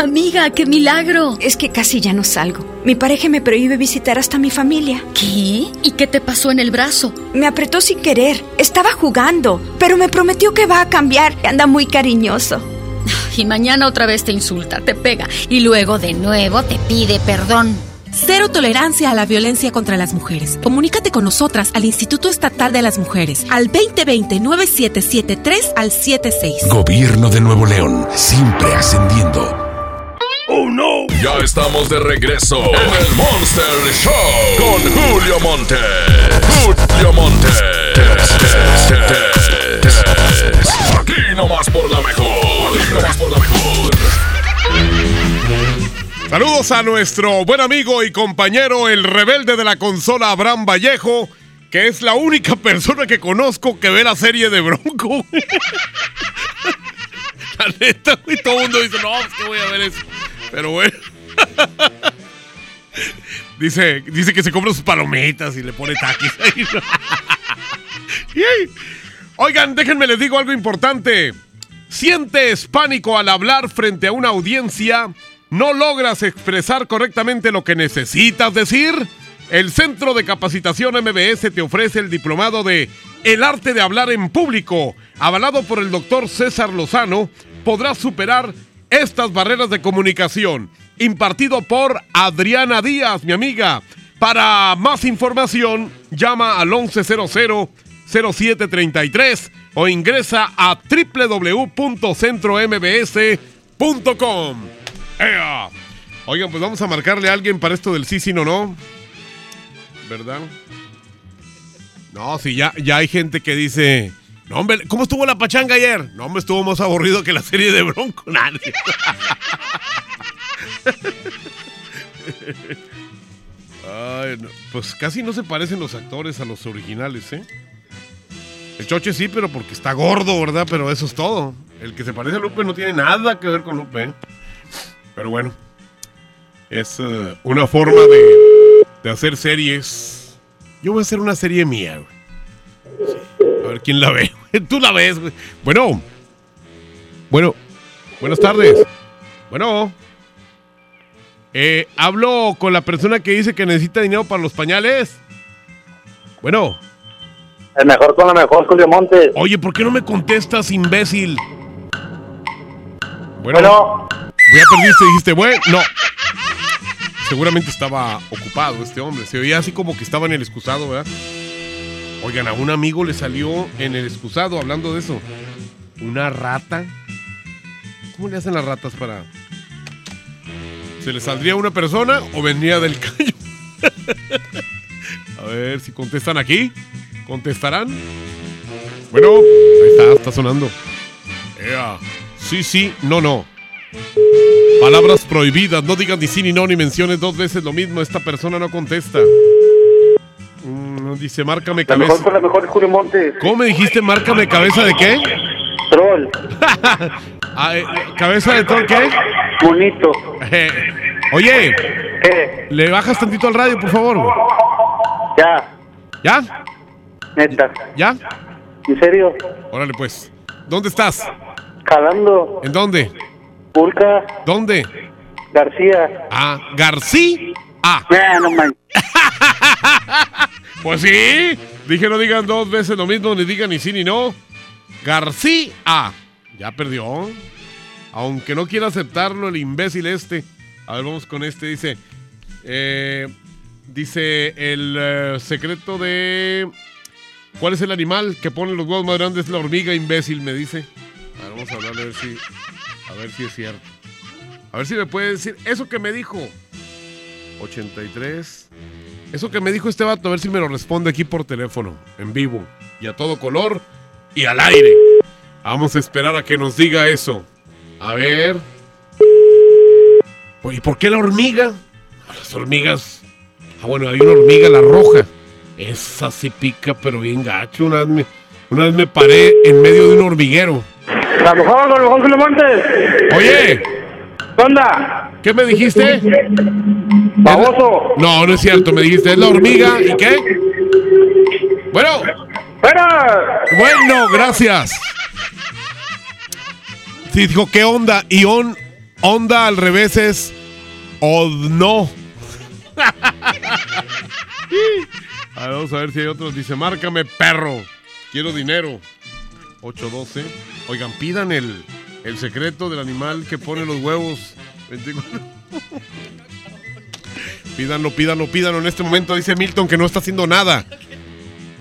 Amiga, qué milagro. Es que casi ya no salgo. Mi pareja me prohíbe visitar hasta mi familia. ¿Qué? ¿Y qué te pasó en el brazo? Me apretó sin querer. Estaba jugando, pero me prometió que va a cambiar. Anda muy cariñoso. Y mañana otra vez te insulta, te pega y luego de nuevo te pide perdón. Cero tolerancia a la violencia contra las mujeres. Comunícate con nosotras al Instituto Estatal de las Mujeres al 2020-9773 al 76. Gobierno de Nuevo León, siempre ascendiendo. ¡Oh no! Ya estamos de regreso en el Monster Show con Julio Monte. Julio Monte. Aquí nomás por la mejor. Aquí nomás por la mejor. Saludos a nuestro buen amigo y compañero, el rebelde de la consola, Abraham Vallejo, que es la única persona que conozco que ve la serie de Bronco. la neta, güey, todo el mundo dice, no, es que voy a ver eso. Pero bueno. dice, dice que se compra sus palomitas y le pone taquis. Oigan, déjenme les digo algo importante. Sientes pánico al hablar frente a una audiencia ¿No logras expresar correctamente lo que necesitas decir? El Centro de Capacitación MBS te ofrece el diplomado de El arte de hablar en público, avalado por el doctor César Lozano. Podrás superar estas barreras de comunicación, impartido por Adriana Díaz, mi amiga. Para más información, llama al 1100-0733 o ingresa a www.centrombs.com. Oigan, pues vamos a marcarle a alguien para esto del sí, sí, no, no. ¿Verdad? No, sí, ya, ya hay gente que dice. No, hombre, ¿cómo estuvo la pachanga ayer? No, hombre, estuvo más aburrido que la serie de Bronco. No. Ay, no, Pues casi no se parecen los actores a los originales, ¿eh? El Choche sí, pero porque está gordo, ¿verdad? Pero eso es todo. El que se parece a Lupe no tiene nada que ver con Lupe. ¿eh? Pero bueno, es uh, una forma de, de, hacer series. Yo voy a hacer una serie mía, güey. Sí. A ver quién la ve. Tú la ves, güey. Bueno. Bueno. Buenas tardes. Bueno. Eh, hablo con la persona que dice que necesita dinero para los pañales. Bueno. El mejor con la mejor, Julio Montes. Oye, ¿por qué no me contestas, imbécil? Bueno. bueno. Ya perdiste, dijiste, bueno, no. Seguramente estaba ocupado este hombre. Se veía así como que estaba en el excusado, ¿verdad? Oigan, a un amigo le salió en el excusado hablando de eso. Una rata. ¿Cómo le hacen las ratas para...? ¿Se le saldría una persona o venía del caño? A ver si contestan aquí. ¿Contestarán? Bueno, ahí está, está sonando. Sí, sí, no, no. Palabras prohibidas. No digas ni sí ni no, ni menciones dos veces lo mismo. Esta persona no contesta. Mm, dice, márcame La cabeza. mejor con la mejor es Julio Montes. ¿Cómo me dijiste, márcame cabeza de qué? Troll. Ah, eh, ¿Cabeza de troll qué? Bonito. Eh, oye, ¿le bajas tantito al radio, por favor? Ya. ¿Ya? Neta. ¿Ya? ¿En serio? Órale, pues. ¿Dónde estás? Jalando. ¿En dónde? Pulca. ¿Dónde? García. Ah, García. Ah. No man. Pues sí. Dije no digan dos veces lo mismo, ni digan ni sí ni no. García. Ya perdió. Aunque no quiera aceptarlo el imbécil este. A ver, vamos con este. Dice. eh, dice el eh, secreto de... ¿Cuál es el animal que pone los huevos más grandes? La hormiga imbécil, me dice. A ver, vamos a hablarle a ver si... A ver si es cierto. A ver si me puede decir eso que me dijo. 83. Eso que me dijo este vato, a ver si me lo responde aquí por teléfono, en vivo, y a todo color, y al aire. Vamos a esperar a que nos diga eso. A ver. Oye, ¿por qué la hormiga? Las hormigas. Ah, bueno, hay una hormiga, la roja. Esa sí pica, pero bien gacho. Una vez me, una vez me paré en medio de un hormiguero. La mejor con la mejor Julio Montes. Oye, ¿Qué onda? ¿qué me dijiste? Baboso. No, no es cierto. Me dijiste, es la hormiga. ¿Y qué? Bueno. Bueno, gracias. Sí, dijo, ¿qué onda? Y on, onda al revés es o no. A ver, vamos a ver si hay otros. Dice, márcame, perro. Quiero dinero. 812. Oigan, pidan el, el secreto del animal que pone los huevos. 24. Pídanlo, pídanlo, pídanlo. En este momento dice Milton que no está haciendo nada.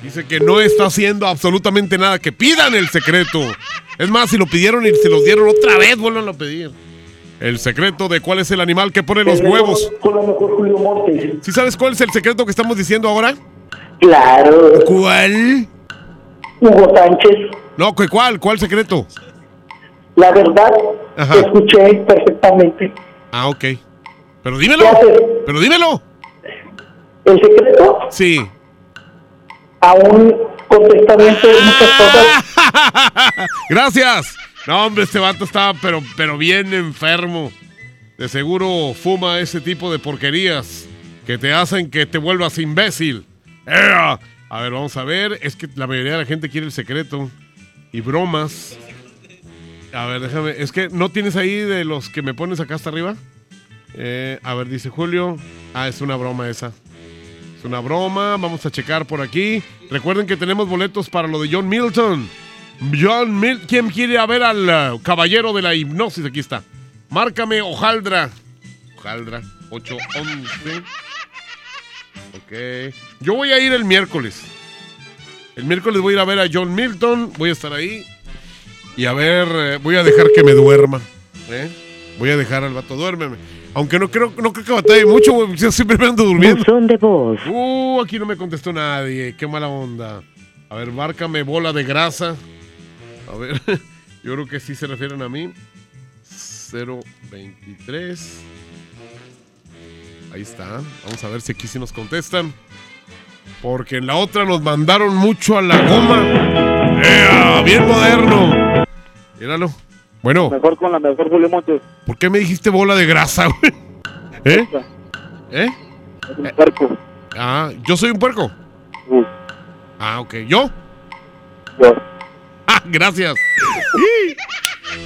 Dice que no está haciendo absolutamente nada. Que pidan el secreto. Es más, si lo pidieron y se los dieron otra vez, vuelvan a pedir. El secreto de cuál es el animal que pone los huevos. Mejor Julio Montes. ¿Sí sabes cuál es el secreto que estamos diciendo ahora? Claro. ¿Cuál? Hugo Sánchez. No, ¿cu- ¿cuál? ¿Cuál secreto? La verdad, Ajá. te escuché perfectamente. Ah, ok. Pero dímelo. Pero dímelo. El secreto, Sí. aún contestamiento de muchas cosas. Gracias. No, hombre, este vato estaba pero, pero bien enfermo. De seguro fuma ese tipo de porquerías que te hacen que te vuelvas imbécil. ¡Ea! A ver, vamos a ver. Es que la mayoría de la gente quiere el secreto. Y bromas. A ver, déjame. Es que no tienes ahí de los que me pones acá hasta arriba. Eh, a ver, dice Julio. Ah, es una broma esa. Es una broma. Vamos a checar por aquí. Recuerden que tenemos boletos para lo de John Milton. John Milton. ¿Quién quiere a ver al uh, caballero de la hipnosis? Aquí está. Márcame, Ojaldra. Ojaldra. 811. Ok. Yo voy a ir el miércoles. El miércoles voy a ir a ver a John Milton. Voy a estar ahí. Y a ver, eh, voy a dejar que me duerma. ¿eh? Voy a dejar al vato, duérmeme. Aunque no creo, no creo que batalle mucho, güey, yo siempre me ando durmiendo. de voz. Uh, aquí no me contestó nadie. Qué mala onda. A ver, márcame bola de grasa. A ver, yo creo que sí se refieren a mí. 023. Ahí está. Vamos a ver si aquí sí nos contestan. Porque en la otra nos mandaron mucho a la goma. ¡Ea! Bien moderno. Míralo. Bueno, Mejor con la mejor Julio Montes. ¿por qué me dijiste bola de grasa, güey? ¿Eh? ¿Eh? Es un puerco. Ah, ¿yo soy un puerco? Sí. Ah, ok. ¿Yo? Yo. Ah, gracias.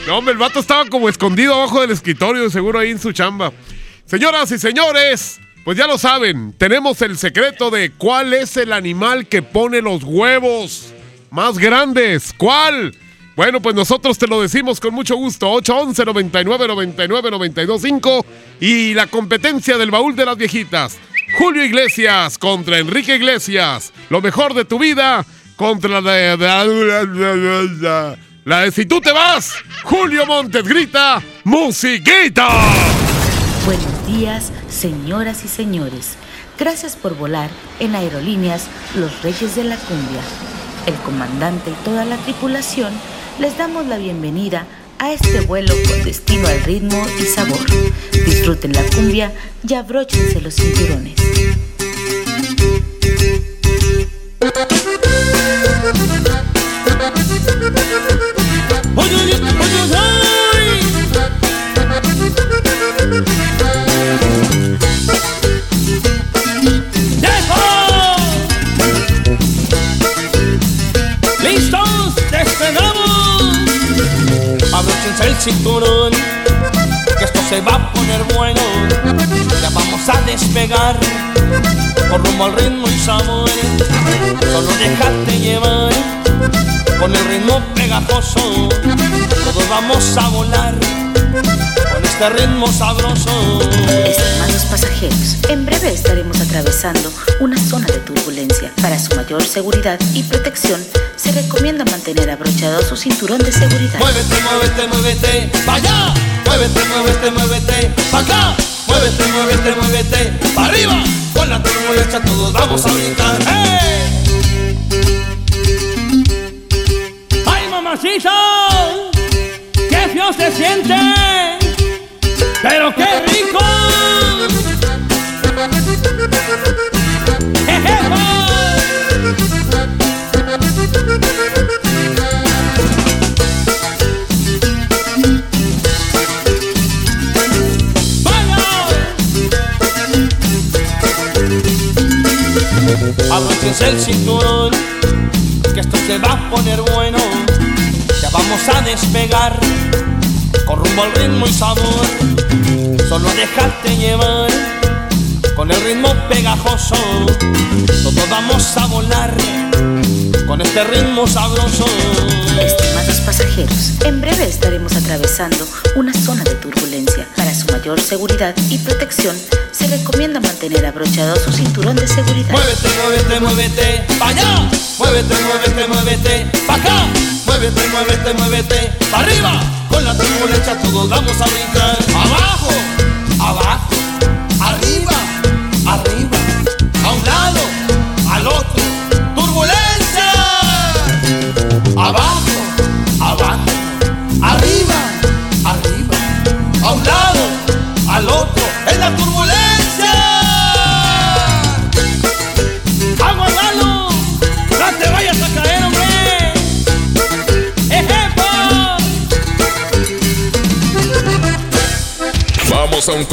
No, hombre, el vato estaba como escondido abajo del escritorio, seguro ahí en su chamba. Señoras y señores, pues ya lo saben, tenemos el secreto de cuál es el animal que pone los huevos más grandes. ¿Cuál? Bueno, pues nosotros te lo decimos con mucho gusto. 811 99 99 925 y la competencia del baúl de las viejitas. Julio Iglesias contra Enrique Iglesias. Lo mejor de tu vida contra la de- la de si tú te vas. Julio Montes grita musiquita. Buenos días, señoras y señores. Gracias por volar en Aerolíneas Los Reyes de la Cumbia. El comandante y toda la tripulación les damos la bienvenida a este vuelo con destino al ritmo y sabor. Disfruten la cumbia y abróchense los cinturones. El cinturón, que esto se va a poner bueno. Ya vamos a despegar, por rumbo al ritmo y sabor. Solo déjate llevar, con el ritmo pegajoso. Todos vamos a volar, este ritmo sabroso. Estimados pasajeros, en breve estaremos atravesando una zona de turbulencia. Para su mayor seguridad y protección, se recomienda mantener abrochado su cinturón de seguridad. Muévete, muévete, muévete, pa' allá. Muévete, muévete, muévete, pa' acá. Muévete, muévete, muévete, pa' arriba. Con la turbulencia todos vamos a brincar. ¡Hey! ¡Ay, mamacita! ¡Qué feo se siente! ¡Pero qué rico! Abróchense el cinturón, que esto se va a poner bueno. Ya vamos a despegar, con rumbo al ritmo y sabor. Solo déjate llevar, con el ritmo pegajoso. Todos vamos a volar, con este ritmo sabroso. Estimados pasajeros, en breve estaremos atravesando una zona de turbulencia. Mayor seguridad y protección, se recomienda mantener abrochado su cinturón de seguridad. Muévete, muévete, muévete, pa' allá. Muévete, muévete, muévete, pa' acá. Muévete, muévete, muévete, pa' arriba. Con la turbulencia todos vamos a brincar. Abajo,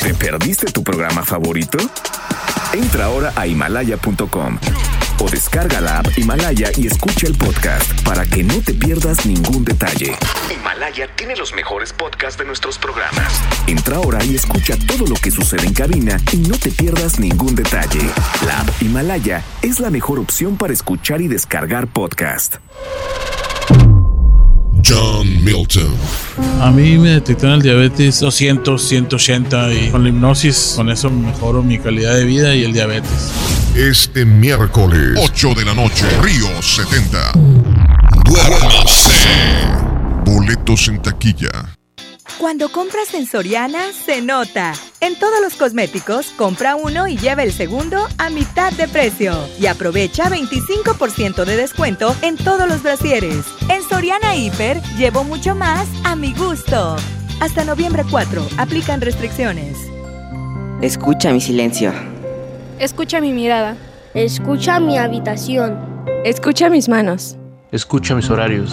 ¿Te perdiste tu programa favorito? Entra ahora a himalaya.com o descarga la app Himalaya y escucha el podcast para que no te pierdas ningún detalle. Himalaya tiene los mejores podcasts de nuestros programas. Entra ahora y escucha todo lo que sucede en cabina y no te pierdas ningún detalle. La app Himalaya es la mejor opción para escuchar y descargar podcast. John Milton. A mí me detectaron el diabetes 200, 180 y con la hipnosis, con eso mejoro mi calidad de vida y el diabetes. Este miércoles, 8 de la noche, Río 70. Duérmase. Boletos en taquilla. Cuando compras en Soriana, se nota. En todos los cosméticos, compra uno y lleva el segundo a mitad de precio. Y aprovecha 25% de descuento en todos los brasieres. En Soriana Hiper, llevo mucho más a mi gusto. Hasta noviembre 4, aplican restricciones. Escucha mi silencio. Escucha mi mirada. Escucha mi habitación. Escucha mis manos. Escucha mis horarios.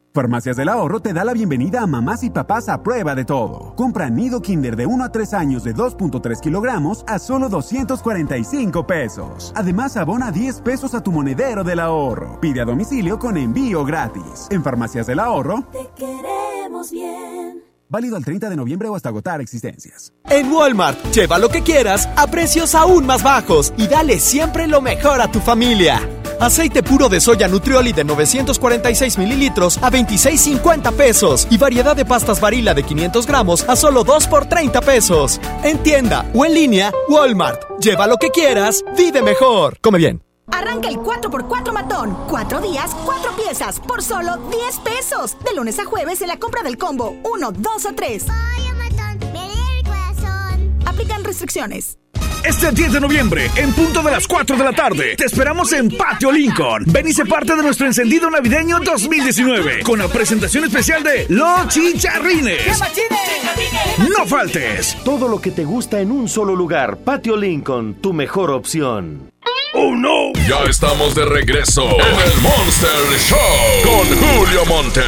Farmacias del Ahorro te da la bienvenida a mamás y papás a prueba de todo. Compra nido Kinder de 1 a 3 años de 2.3 kilogramos a solo 245 pesos. Además, abona 10 pesos a tu monedero del ahorro. Pide a domicilio con envío gratis. En Farmacias del Ahorro. Te queremos bien. Válido al 30 de noviembre o hasta agotar existencias. En Walmart, lleva lo que quieras a precios aún más bajos y dale siempre lo mejor a tu familia. Aceite puro de soya Nutrioli de 946 mililitros a 26.50 pesos. Y variedad de pastas varila de 500 gramos a solo 2 por 30 pesos. En tienda o en línea, Walmart. Lleva lo que quieras, vive mejor. Come bien. Arranca el 4x4 matón. 4 días, 4 piezas, por solo 10 pesos. De lunes a jueves en la compra del combo 1, 2 o 3. Pollo matón, me el corazón. Aplican restricciones. Este 10 de noviembre, en punto de las 4 de la tarde, te esperamos en Patio Lincoln. Ven y sé parte de nuestro encendido navideño 2019 con la presentación especial de Los Chicharrines. No faltes. Todo lo que te gusta en un solo lugar. Patio Lincoln, tu mejor opción. ¡Oh no! Ya estamos de regreso en el Monster Show con Julio Monte.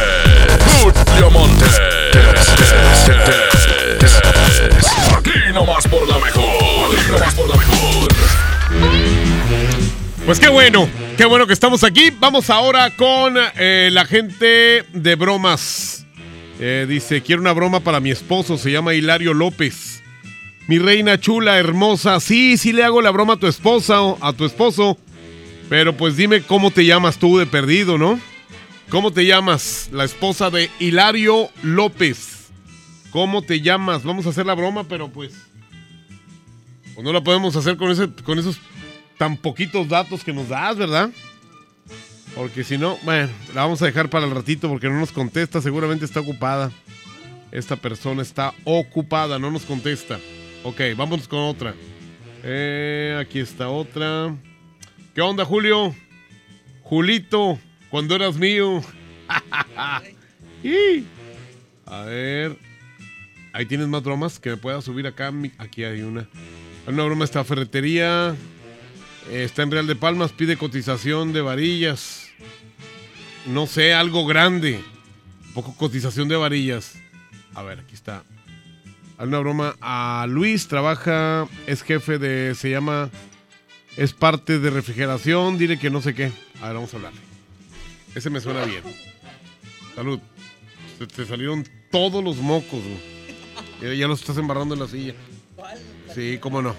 Julio Monte. Aquí nomás por la mejor. Aquí nomás por la mejor. Pues qué bueno, qué bueno que estamos aquí. Vamos ahora con eh, la gente de bromas. Eh, dice, quiero una broma para mi esposo, se llama Hilario López. Mi reina chula, hermosa, sí, sí le hago la broma a tu esposa o a tu esposo. Pero pues dime cómo te llamas tú de perdido, ¿no? ¿Cómo te llamas? La esposa de Hilario López. ¿Cómo te llamas? Vamos a hacer la broma, pero pues... Pues no la podemos hacer con, ese, con esos tan poquitos datos que nos das, ¿verdad? Porque si no, bueno, la vamos a dejar para el ratito porque no nos contesta, seguramente está ocupada. Esta persona está ocupada, no nos contesta. Ok, vámonos con otra. Eh, aquí está otra. ¿Qué onda, Julio? Julito, cuando eras mío. Y- A ver. Ahí tienes más bromas que me pueda subir acá. Aquí hay una. Hay una broma esta ferretería. Eh, Está en Real de Palmas, pide cotización de varillas. No sé, algo grande. Un poco cotización de varillas. A ver, aquí está. Hay una broma a Luis, trabaja, es jefe de, se llama, es parte de refrigeración, dile que no sé qué. A ver, vamos a hablarle. Ese me suena bien. Salud. Se te salieron todos los mocos, güey. Ya, ya los estás embarrando en la silla. Sí, cómo no.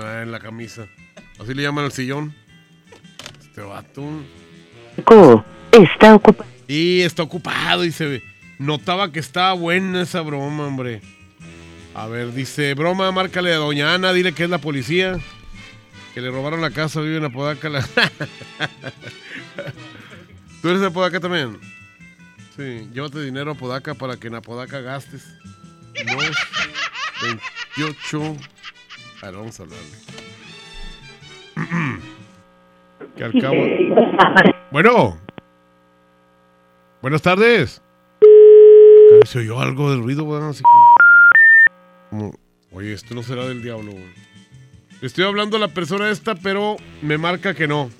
Ah, en la camisa. Así le llaman al sillón. Este vato. está ocupado. Y está ocupado y se ve. Notaba que estaba buena esa broma, hombre. A ver, dice, broma, márcale a doña Ana, dile que es la policía. Que le robaron la casa, vive en Apodaca. ¿Tú eres de Apodaca también? Sí, llévate dinero a Apodaca para que en Apodaca gastes. 22, 28. A ver, vamos a hablarle. que al cabo. Bueno. Buenas tardes. Se oyó algo de ruido, weón. Así como, Oye, esto no será del diablo, güey. Estoy hablando a la persona esta, pero me marca que no.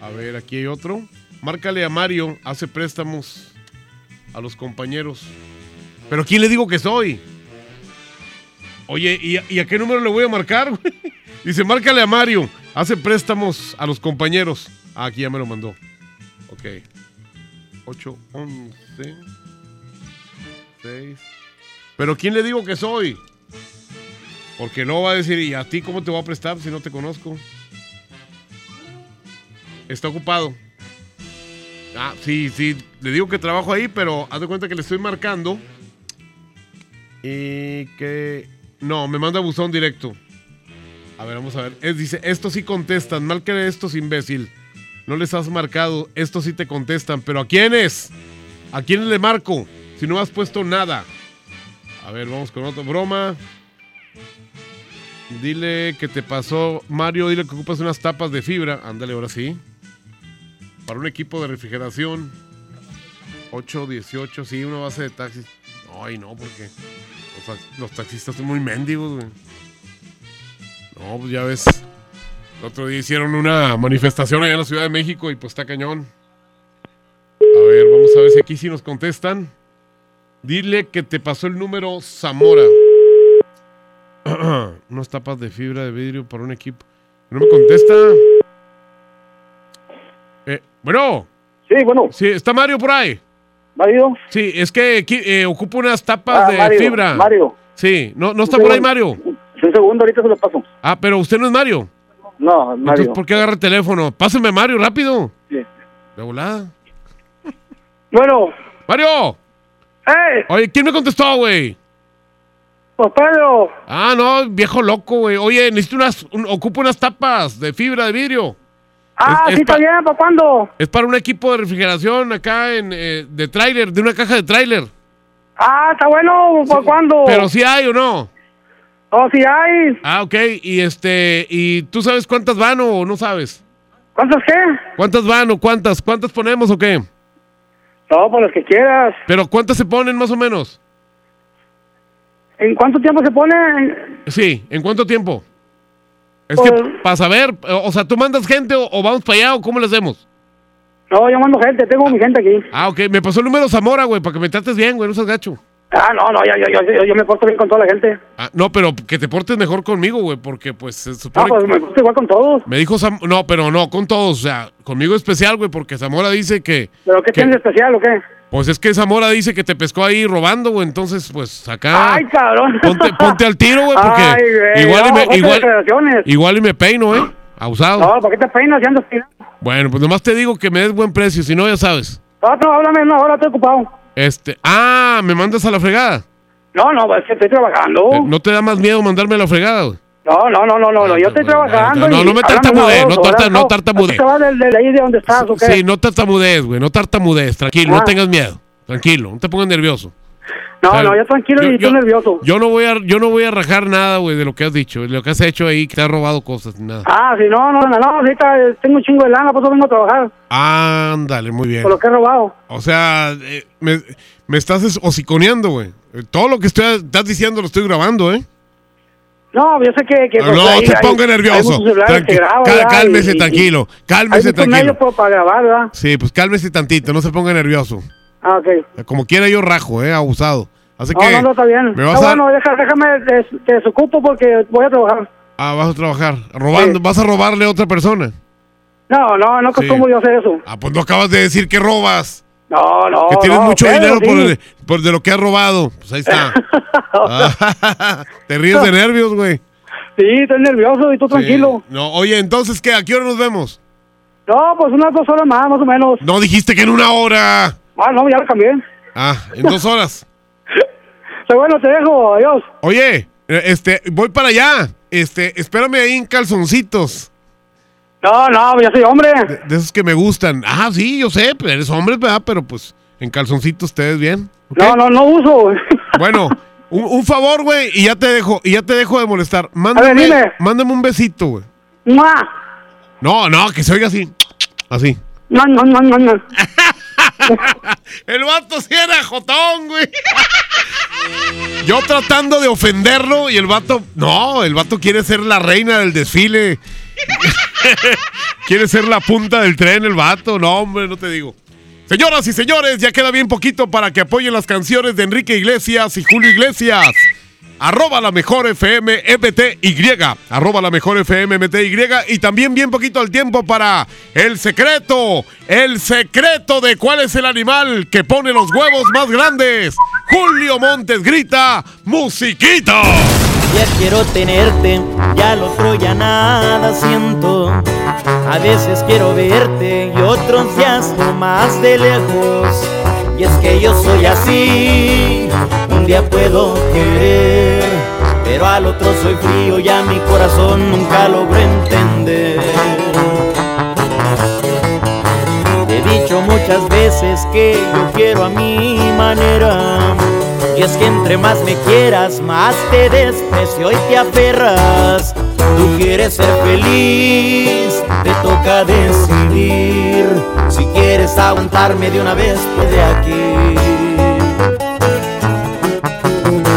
A ver, aquí hay otro. Márcale a Mario, hace préstamos a los compañeros. Pero ¿quién le digo que soy? Oye, ¿y a, qué número le voy a marcar? Dice, márcale a Mario, hace préstamos a los compañeros. Ah, aquí ya me lo mandó. Ok. 8, 11, 6. Pero ¿quién le digo que soy? Porque no va a decir, ¿y a ti cómo te voy a prestar si no te conozco? Está ocupado. Ah, sí, sí. Le digo que trabajo ahí, pero haz de cuenta que le estoy marcando. Y que. No, me manda buzón directo. A ver, vamos a ver. Es, dice, estos sí contestan. Mal que estos, imbécil. No les has marcado. Estos sí te contestan. ¿Pero a quiénes? ¿A quiénes le marco? Si no has puesto nada. A ver, vamos con otra broma. Dile que te pasó, Mario, dile que ocupas unas tapas de fibra. Ándale, ahora sí. Para un equipo de refrigeración. 8, 18, sí, una base de taxis. Ay, no, porque los, los taxistas son muy mendigos, güey. No, pues ya ves. El otro día hicieron una manifestación allá en la Ciudad de México y pues está cañón. A ver, vamos a ver si aquí sí nos contestan. Dile que te pasó el número Zamora. Unas tapas de fibra de vidrio para un equipo. No me contesta. Eh, bueno. Sí, bueno. Sí, ¿está Mario por ahí? ¿Mario? Sí, es que eh, ocupo unas tapas Ah, de Mario, fibra. Mario. Sí, ¿no, no Un está por ahí. Mario? Un segundo, ahorita se lo paso. Ah, pero usted no es Mario. No, Entonces, Mario. ¿por qué agarra el teléfono? Pásame Mario, rápido. Sí. De volada. Bueno. ¡Mario! ¡Eh! Oye, ¿quién me contestó, güey? Pedro. Ah, no, viejo loco, güey. Oye, necesito unas, un- ocupo unas tapas de fibra de vidrio. Ah, Es- sí, está bien, ¿para cuándo? Es para un equipo de refrigeración acá en eh, de tráiler, de una caja de tráiler. Ah, está bueno, ¿para cuándo? Pero si hay o no. Oh, sí hay. Ah, ok. Y este, ¿y tú sabes cuántas van o no sabes? ¿Cuántas qué? ¿Cuántas van o cuántas? ¿Cuántas ponemos o qué? No, por los que quieras. Pero ¿cuántas se ponen más o menos? ¿En cuánto tiempo se pone? Sí, ¿en cuánto tiempo? Es Pues- que para saber, o sea, ¿tú mandas gente o, o vamos para allá o cómo le hacemos? No, yo mando gente, tengo mi gente aquí. Ah, ok, me pasó el número Zamora, güey, para que me trates bien, güey, no seas gacho. Ah, no, no, yo, yo, yo, yo, me porto bien con toda la gente. Ah, no, pero que te portes mejor conmigo, güey, porque pues se Ah, supone pues que- me porto igual con todos. Me dijo Sam... No, pero no, con todos, o sea, conmigo especial, güey, porque Zamora dice que... ¿Pero qué que- tienes especial o qué? Pues es que Zamora dice que te pescó ahí robando, güey, entonces, pues, acá... Ay, cabrón. Ponte, ponte al tiro, güey, porque Ay, güey, igual, y no, me, ponte igual, igual y me peino, ¿eh? Abusado. No, ¿por qué te peinas si andas peinado? Bueno, pues nomás te digo que me des buen precio, si no, ya sabes. No, no, háblame, no, ahora estoy ocupado. Este... Ah, me mandas a la fregada. No, no, es que estoy trabajando. Eh, ¿No te da más miedo mandarme a la fregada, güey? No, no, no, no, no, no, yo estoy trabajando. no, no me tartamudees, no tarta- no tartamudees. ¿Te vas de, de ahí de donde estás o qué? Sí, no tartamudees, güey, no tartamudees, tranquilo, no Ah. tengas miedo. Tranquilo, no te pongas nervioso. No, ¿sabes? no, yo tranquilo y tú nervioso. Yo no voy a, yo no voy a rajar nada, güey, de lo que has dicho, de lo que has hecho ahí, que te has robado cosas, nada. Ah, sí, no, no, no, no, ahorita eh, tengo un chingo de lana, por eso vengo a trabajar, Ándale, muy bien. por lo que he robado. O sea, eh, me, me estás es- hociconeando, güey. Todo lo que estoy, estás diciendo lo estoy grabando, ¿eh? No, yo sé que... que No, pues, no ahí se hay- ponga hay nervioso. celulares Tranqui- ¿verdad? cálmese, Y- y- tranquilo. Hay Cálmese, muchos tranquilo. para grabar, ¿verdad? Sí, pues cálmese tantito, no se ponga nervioso. Ah, ok. Como quiera yo rajo, ¿eh? Abusado. Así No, que... no, no, está bien. ¿Me vas a bueno, deja- déjame, des- te desocupo porque voy a trabajar. Ah, vas a trabajar. Robando, vas a robarle a otra persona. No, no, no Sí. acostumbro yo hacer eso. Ah, pues no acabas de decir que robas. No, no, que tienes no, mucho dinero sí. por, el- por de lo que has robado. Pues ahí está. Ah, te ríes de nervios, güey. Sí, estoy nervioso y tú tranquilo. No, oye, entonces, ¿qué? ¿A qué hora nos vemos? No, pues unas dos horas más, más o menos. No dijiste que en una hora. Ah, no, ya lo cambié. Ah, en dos horas. Bueno, te dejo, adiós. Oye, este, voy para allá. Este, espérame ahí en calzoncitos. No, no, ya soy hombre. De, de esos que me gustan. Ah, sí, yo sé, pero eres hombre, ¿verdad? Pero pues en calzoncitos te ves bien. No, no, no uso. Bueno, Un, un favor, güey, y ya te dejo, y ya te dejo de molestar. Mándame, dime. mándame un besito, güey. No, no, que se oiga así. Así. No, no, no, no, no. El vato sí era jotón, güey. Yo tratando de ofenderlo y el vato. No, el vato quiere ser la reina del desfile. quiere ser la punta del tren, el vato. No, hombre, no te digo. Señoras y señores, ya queda bien poquito para que apoyen las canciones de Enrique Iglesias y Julio Iglesias. Arroba la mejor FM MTY. Arroba la mejor FM MTY. Y también bien poquito al tiempo para el secreto. El secreto de cuál es el animal que pone los huevos más grandes. Julio Montes grita, musiquita. Ya quiero tenerte, ya lo otro ya nada siento. A veces quiero verte y otros días más de lejos. Y es que yo soy así, puedo querer, pero al otro soy frío y a mi corazón nunca logro entender. Te he dicho muchas veces que yo quiero a mi manera. Y es que entre más me quieras, más te desprecio y te aferras. Tú quieres ser feliz, te toca decidir. Si quieres aguantarme de una vez, pues de aquí.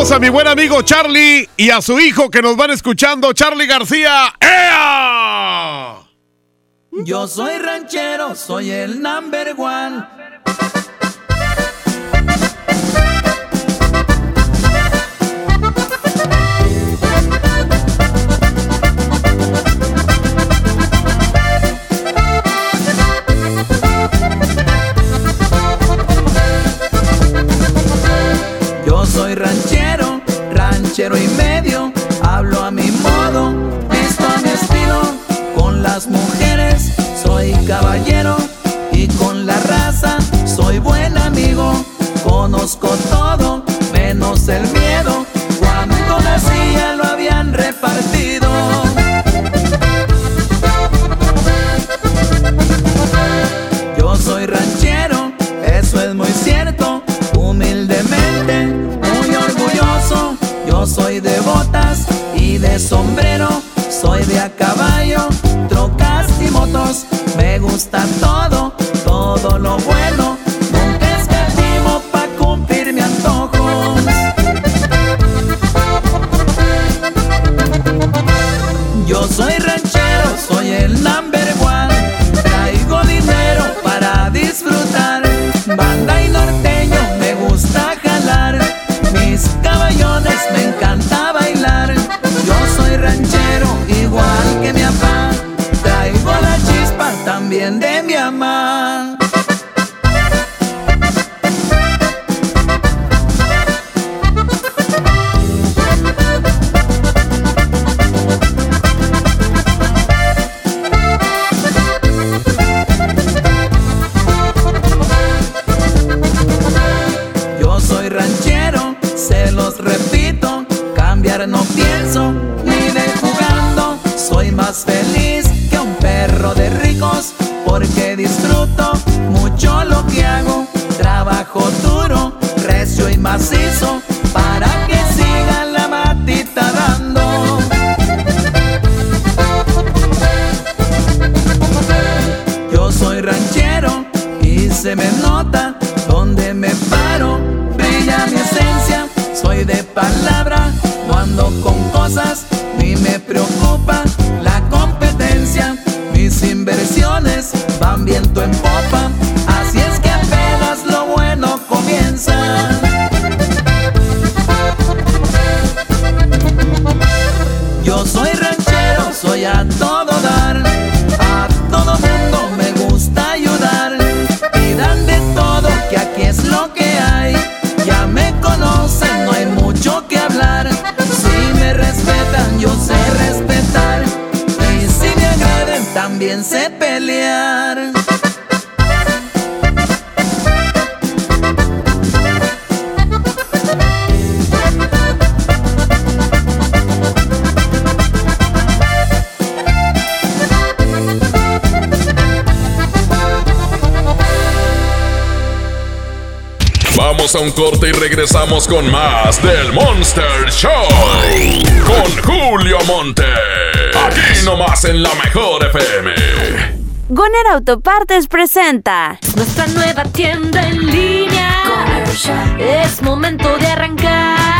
Saludos a mi buen amigo Charlie y a su hijo que nos van escuchando, Charlie García. ¡Ea! Yo soy ranchero, soy el number one. Yo soy ranchero, ranchero y medio. Hablo a mi modo, visto a mi estilo. Con las mujeres soy caballero y con la raza soy buen amigo. Conozco todo, menos el miedo. Sombrero. Soy de a caballo, trocas y motos. Me gusta todo, Vamos a un corte y regresamos con más del Monster Show. Con Julio Monte. Aquí nomás en la mejor FM. Goner Autopartes presenta Nuestra nueva tienda en línea. Es momento de arrancar.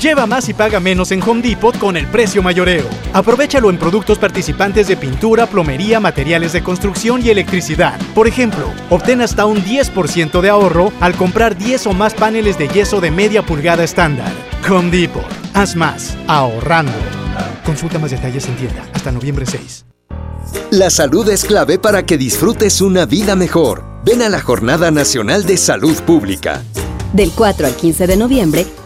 Lleva más y paga menos en Home Depot con el precio mayoreo. Aprovechalo en productos participantes de pintura, plomería, materiales de construcción y electricidad. Por ejemplo, obtén hasta un 10% de ahorro al comprar 10 o más paneles de yeso de media pulgada estándar. Home Depot. Haz más, ahorrando. Consulta más detalles en tienda hasta noviembre 6. La salud es clave para que disfrutes una vida mejor. Ven a la Jornada Nacional de Salud Pública. Del 4 al 15 de noviembre,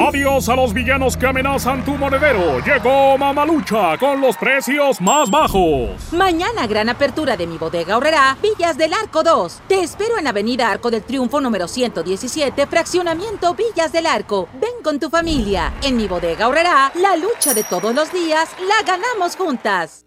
Adiós a los villanos que amenazan tu monedero. Llegó Mamalucha con los precios más bajos. Mañana gran apertura de mi bodega ahorrará Villas del Arco 2. Te espero en Avenida Arco del Triunfo número 117, fraccionamiento Villas del Arco. Ven con tu familia. En mi bodega ahorrará la lucha de todos los días la ganamos juntas.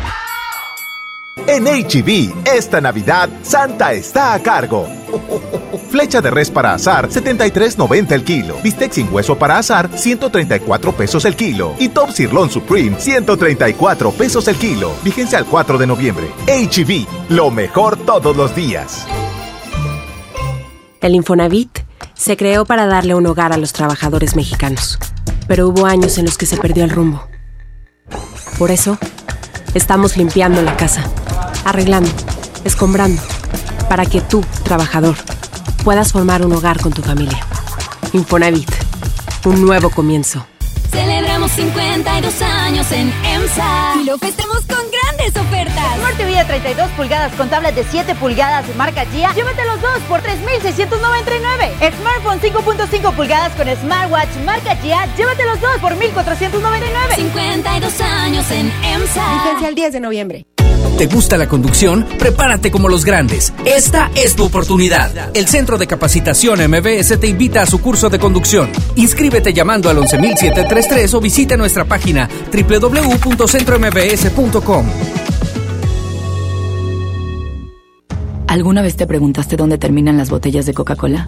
En HB, esta Navidad, Santa está a cargo. Flecha de res para azar, 73.90 el kilo. Bistec sin hueso para azar, 134 pesos el kilo. Y Top Sirloin Supreme, 134 pesos el kilo. Vigencia al 4 de noviembre. HB, lo mejor todos los días. El Infonavit se creó para darle un hogar a los trabajadores mexicanos. Pero hubo años en los que se perdió el rumbo. Por eso, estamos limpiando la casa, arreglando, escombrando, para que tú, trabajador, puedas formar un hogar con tu familia. Infonavit, un nuevo comienzo. Celebramos 52 años en EMSA y lo festejamos con grandes ofertas. Smart TV de 32 pulgadas con tablet de 7 pulgadas de marca Gia, llévate los dos por 3,699. Smartphone 5.5 pulgadas con smartwatch marca Gia, llévate los dos por 1,499. 52 años en EMSA. Vigencia el 10 de noviembre. ¿Te gusta la conducción? Prepárate como los grandes. Esta es tu oportunidad. El Centro de Capacitación MBS te invita a su curso de conducción. Inscríbete llamando al 11733 o visita nuestra página www.centrombs.com. ¿Alguna vez te preguntaste dónde terminan las botellas de Coca-Cola?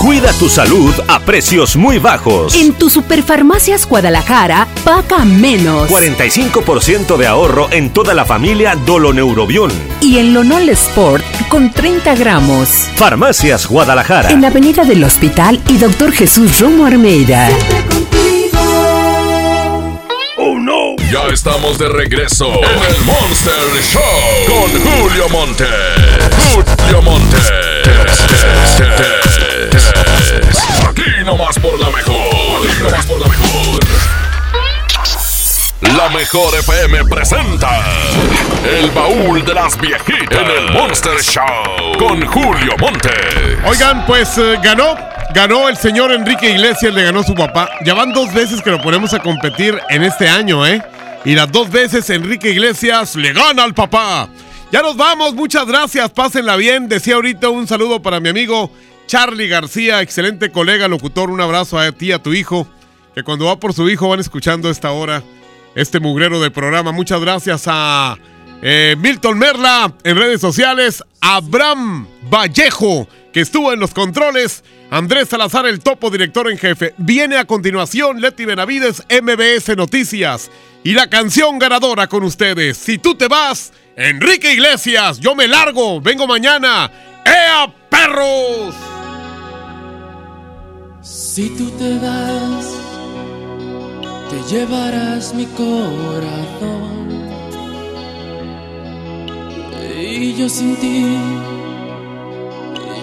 Cuida tu salud a precios muy bajos. En tu Superfarmacias Guadalajara, paga menos. 45% de ahorro en toda la familia Doloneurobión. Y en Lonol Sport con 30 gramos. Farmacias Guadalajara. En la Avenida del Hospital y Doctor Jesús Romo Armeida. ¡Oh no! Ya estamos de regreso en el Monster Show con Julio Monte. Julio Monte. La mejor. La mejor. FM presenta El baúl de las viejitas en el Monster Show con Julio Monte. Oigan, pues eh, ganó, ganó el señor Enrique Iglesias, le ganó su papá. Ya van dos veces que lo ponemos a competir en este año, ¿eh? Y las dos veces Enrique Iglesias le gana al papá. Ya nos vamos, muchas gracias, pásenla bien. Decía ahorita un saludo para mi amigo Charlie García, excelente colega, locutor. Un abrazo a ti, a tu hijo, que cuando va por su hijo van escuchando esta hora este mugrero de programa. Muchas gracias a eh, Milton Merla en redes sociales, Abraham Vallejo, que estuvo en los controles, Andrés Salazar, el topo director en jefe. Viene a continuación Leti Benavides, MBS Noticias. Y la canción ganadora con ustedes. Si tú te vas, Enrique Iglesias, yo me largo, vengo mañana. ¡Ea, perros! Si tú te vas, te llevarás mi corazón. Y yo sin ti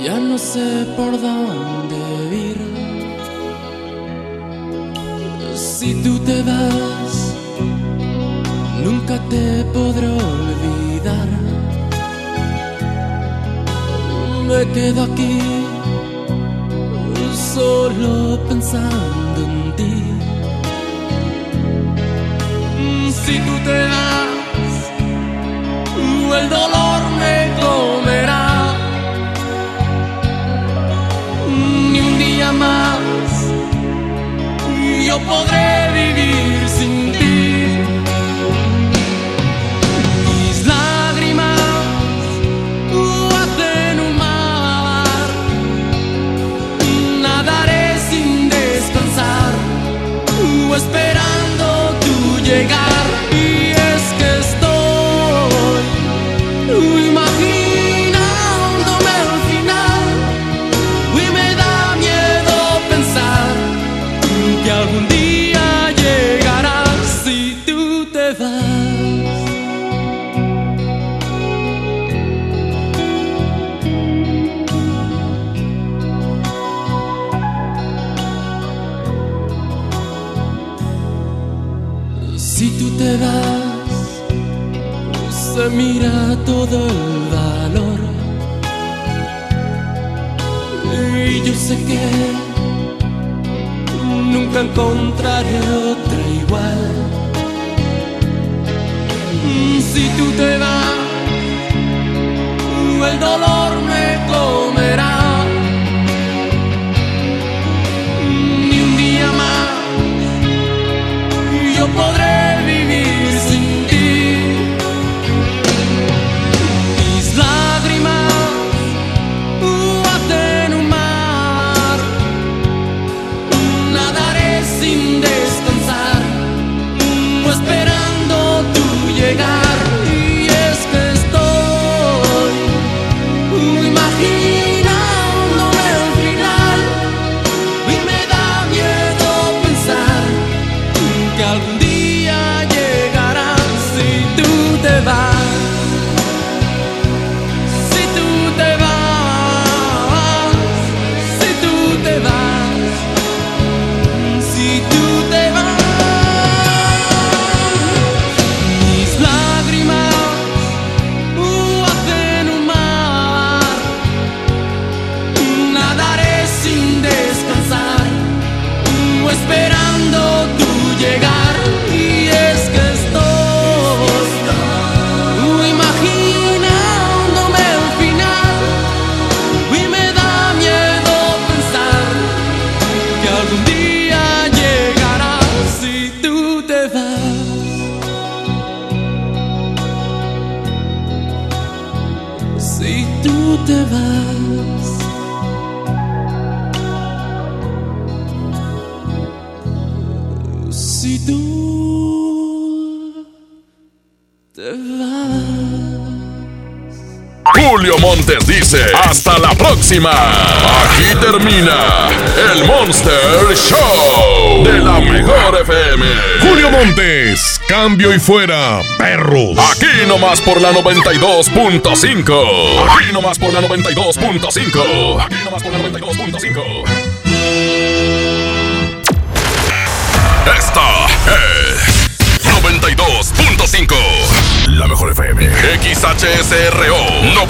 ya no sé por dónde ir. Si tú te vas, nunca te podré olvidar. Me quedo aquí solo pensando en ti. Si tú te vas, el dolor me comerá. Ni un día más yo podré vivir cambio y fuera, perros. Aquí nomás por la 92.5. Aquí nomás por la 92.5. Aquí nomás por la 92.5. Esta es 92.5. La mejor FM. XHSRO 92.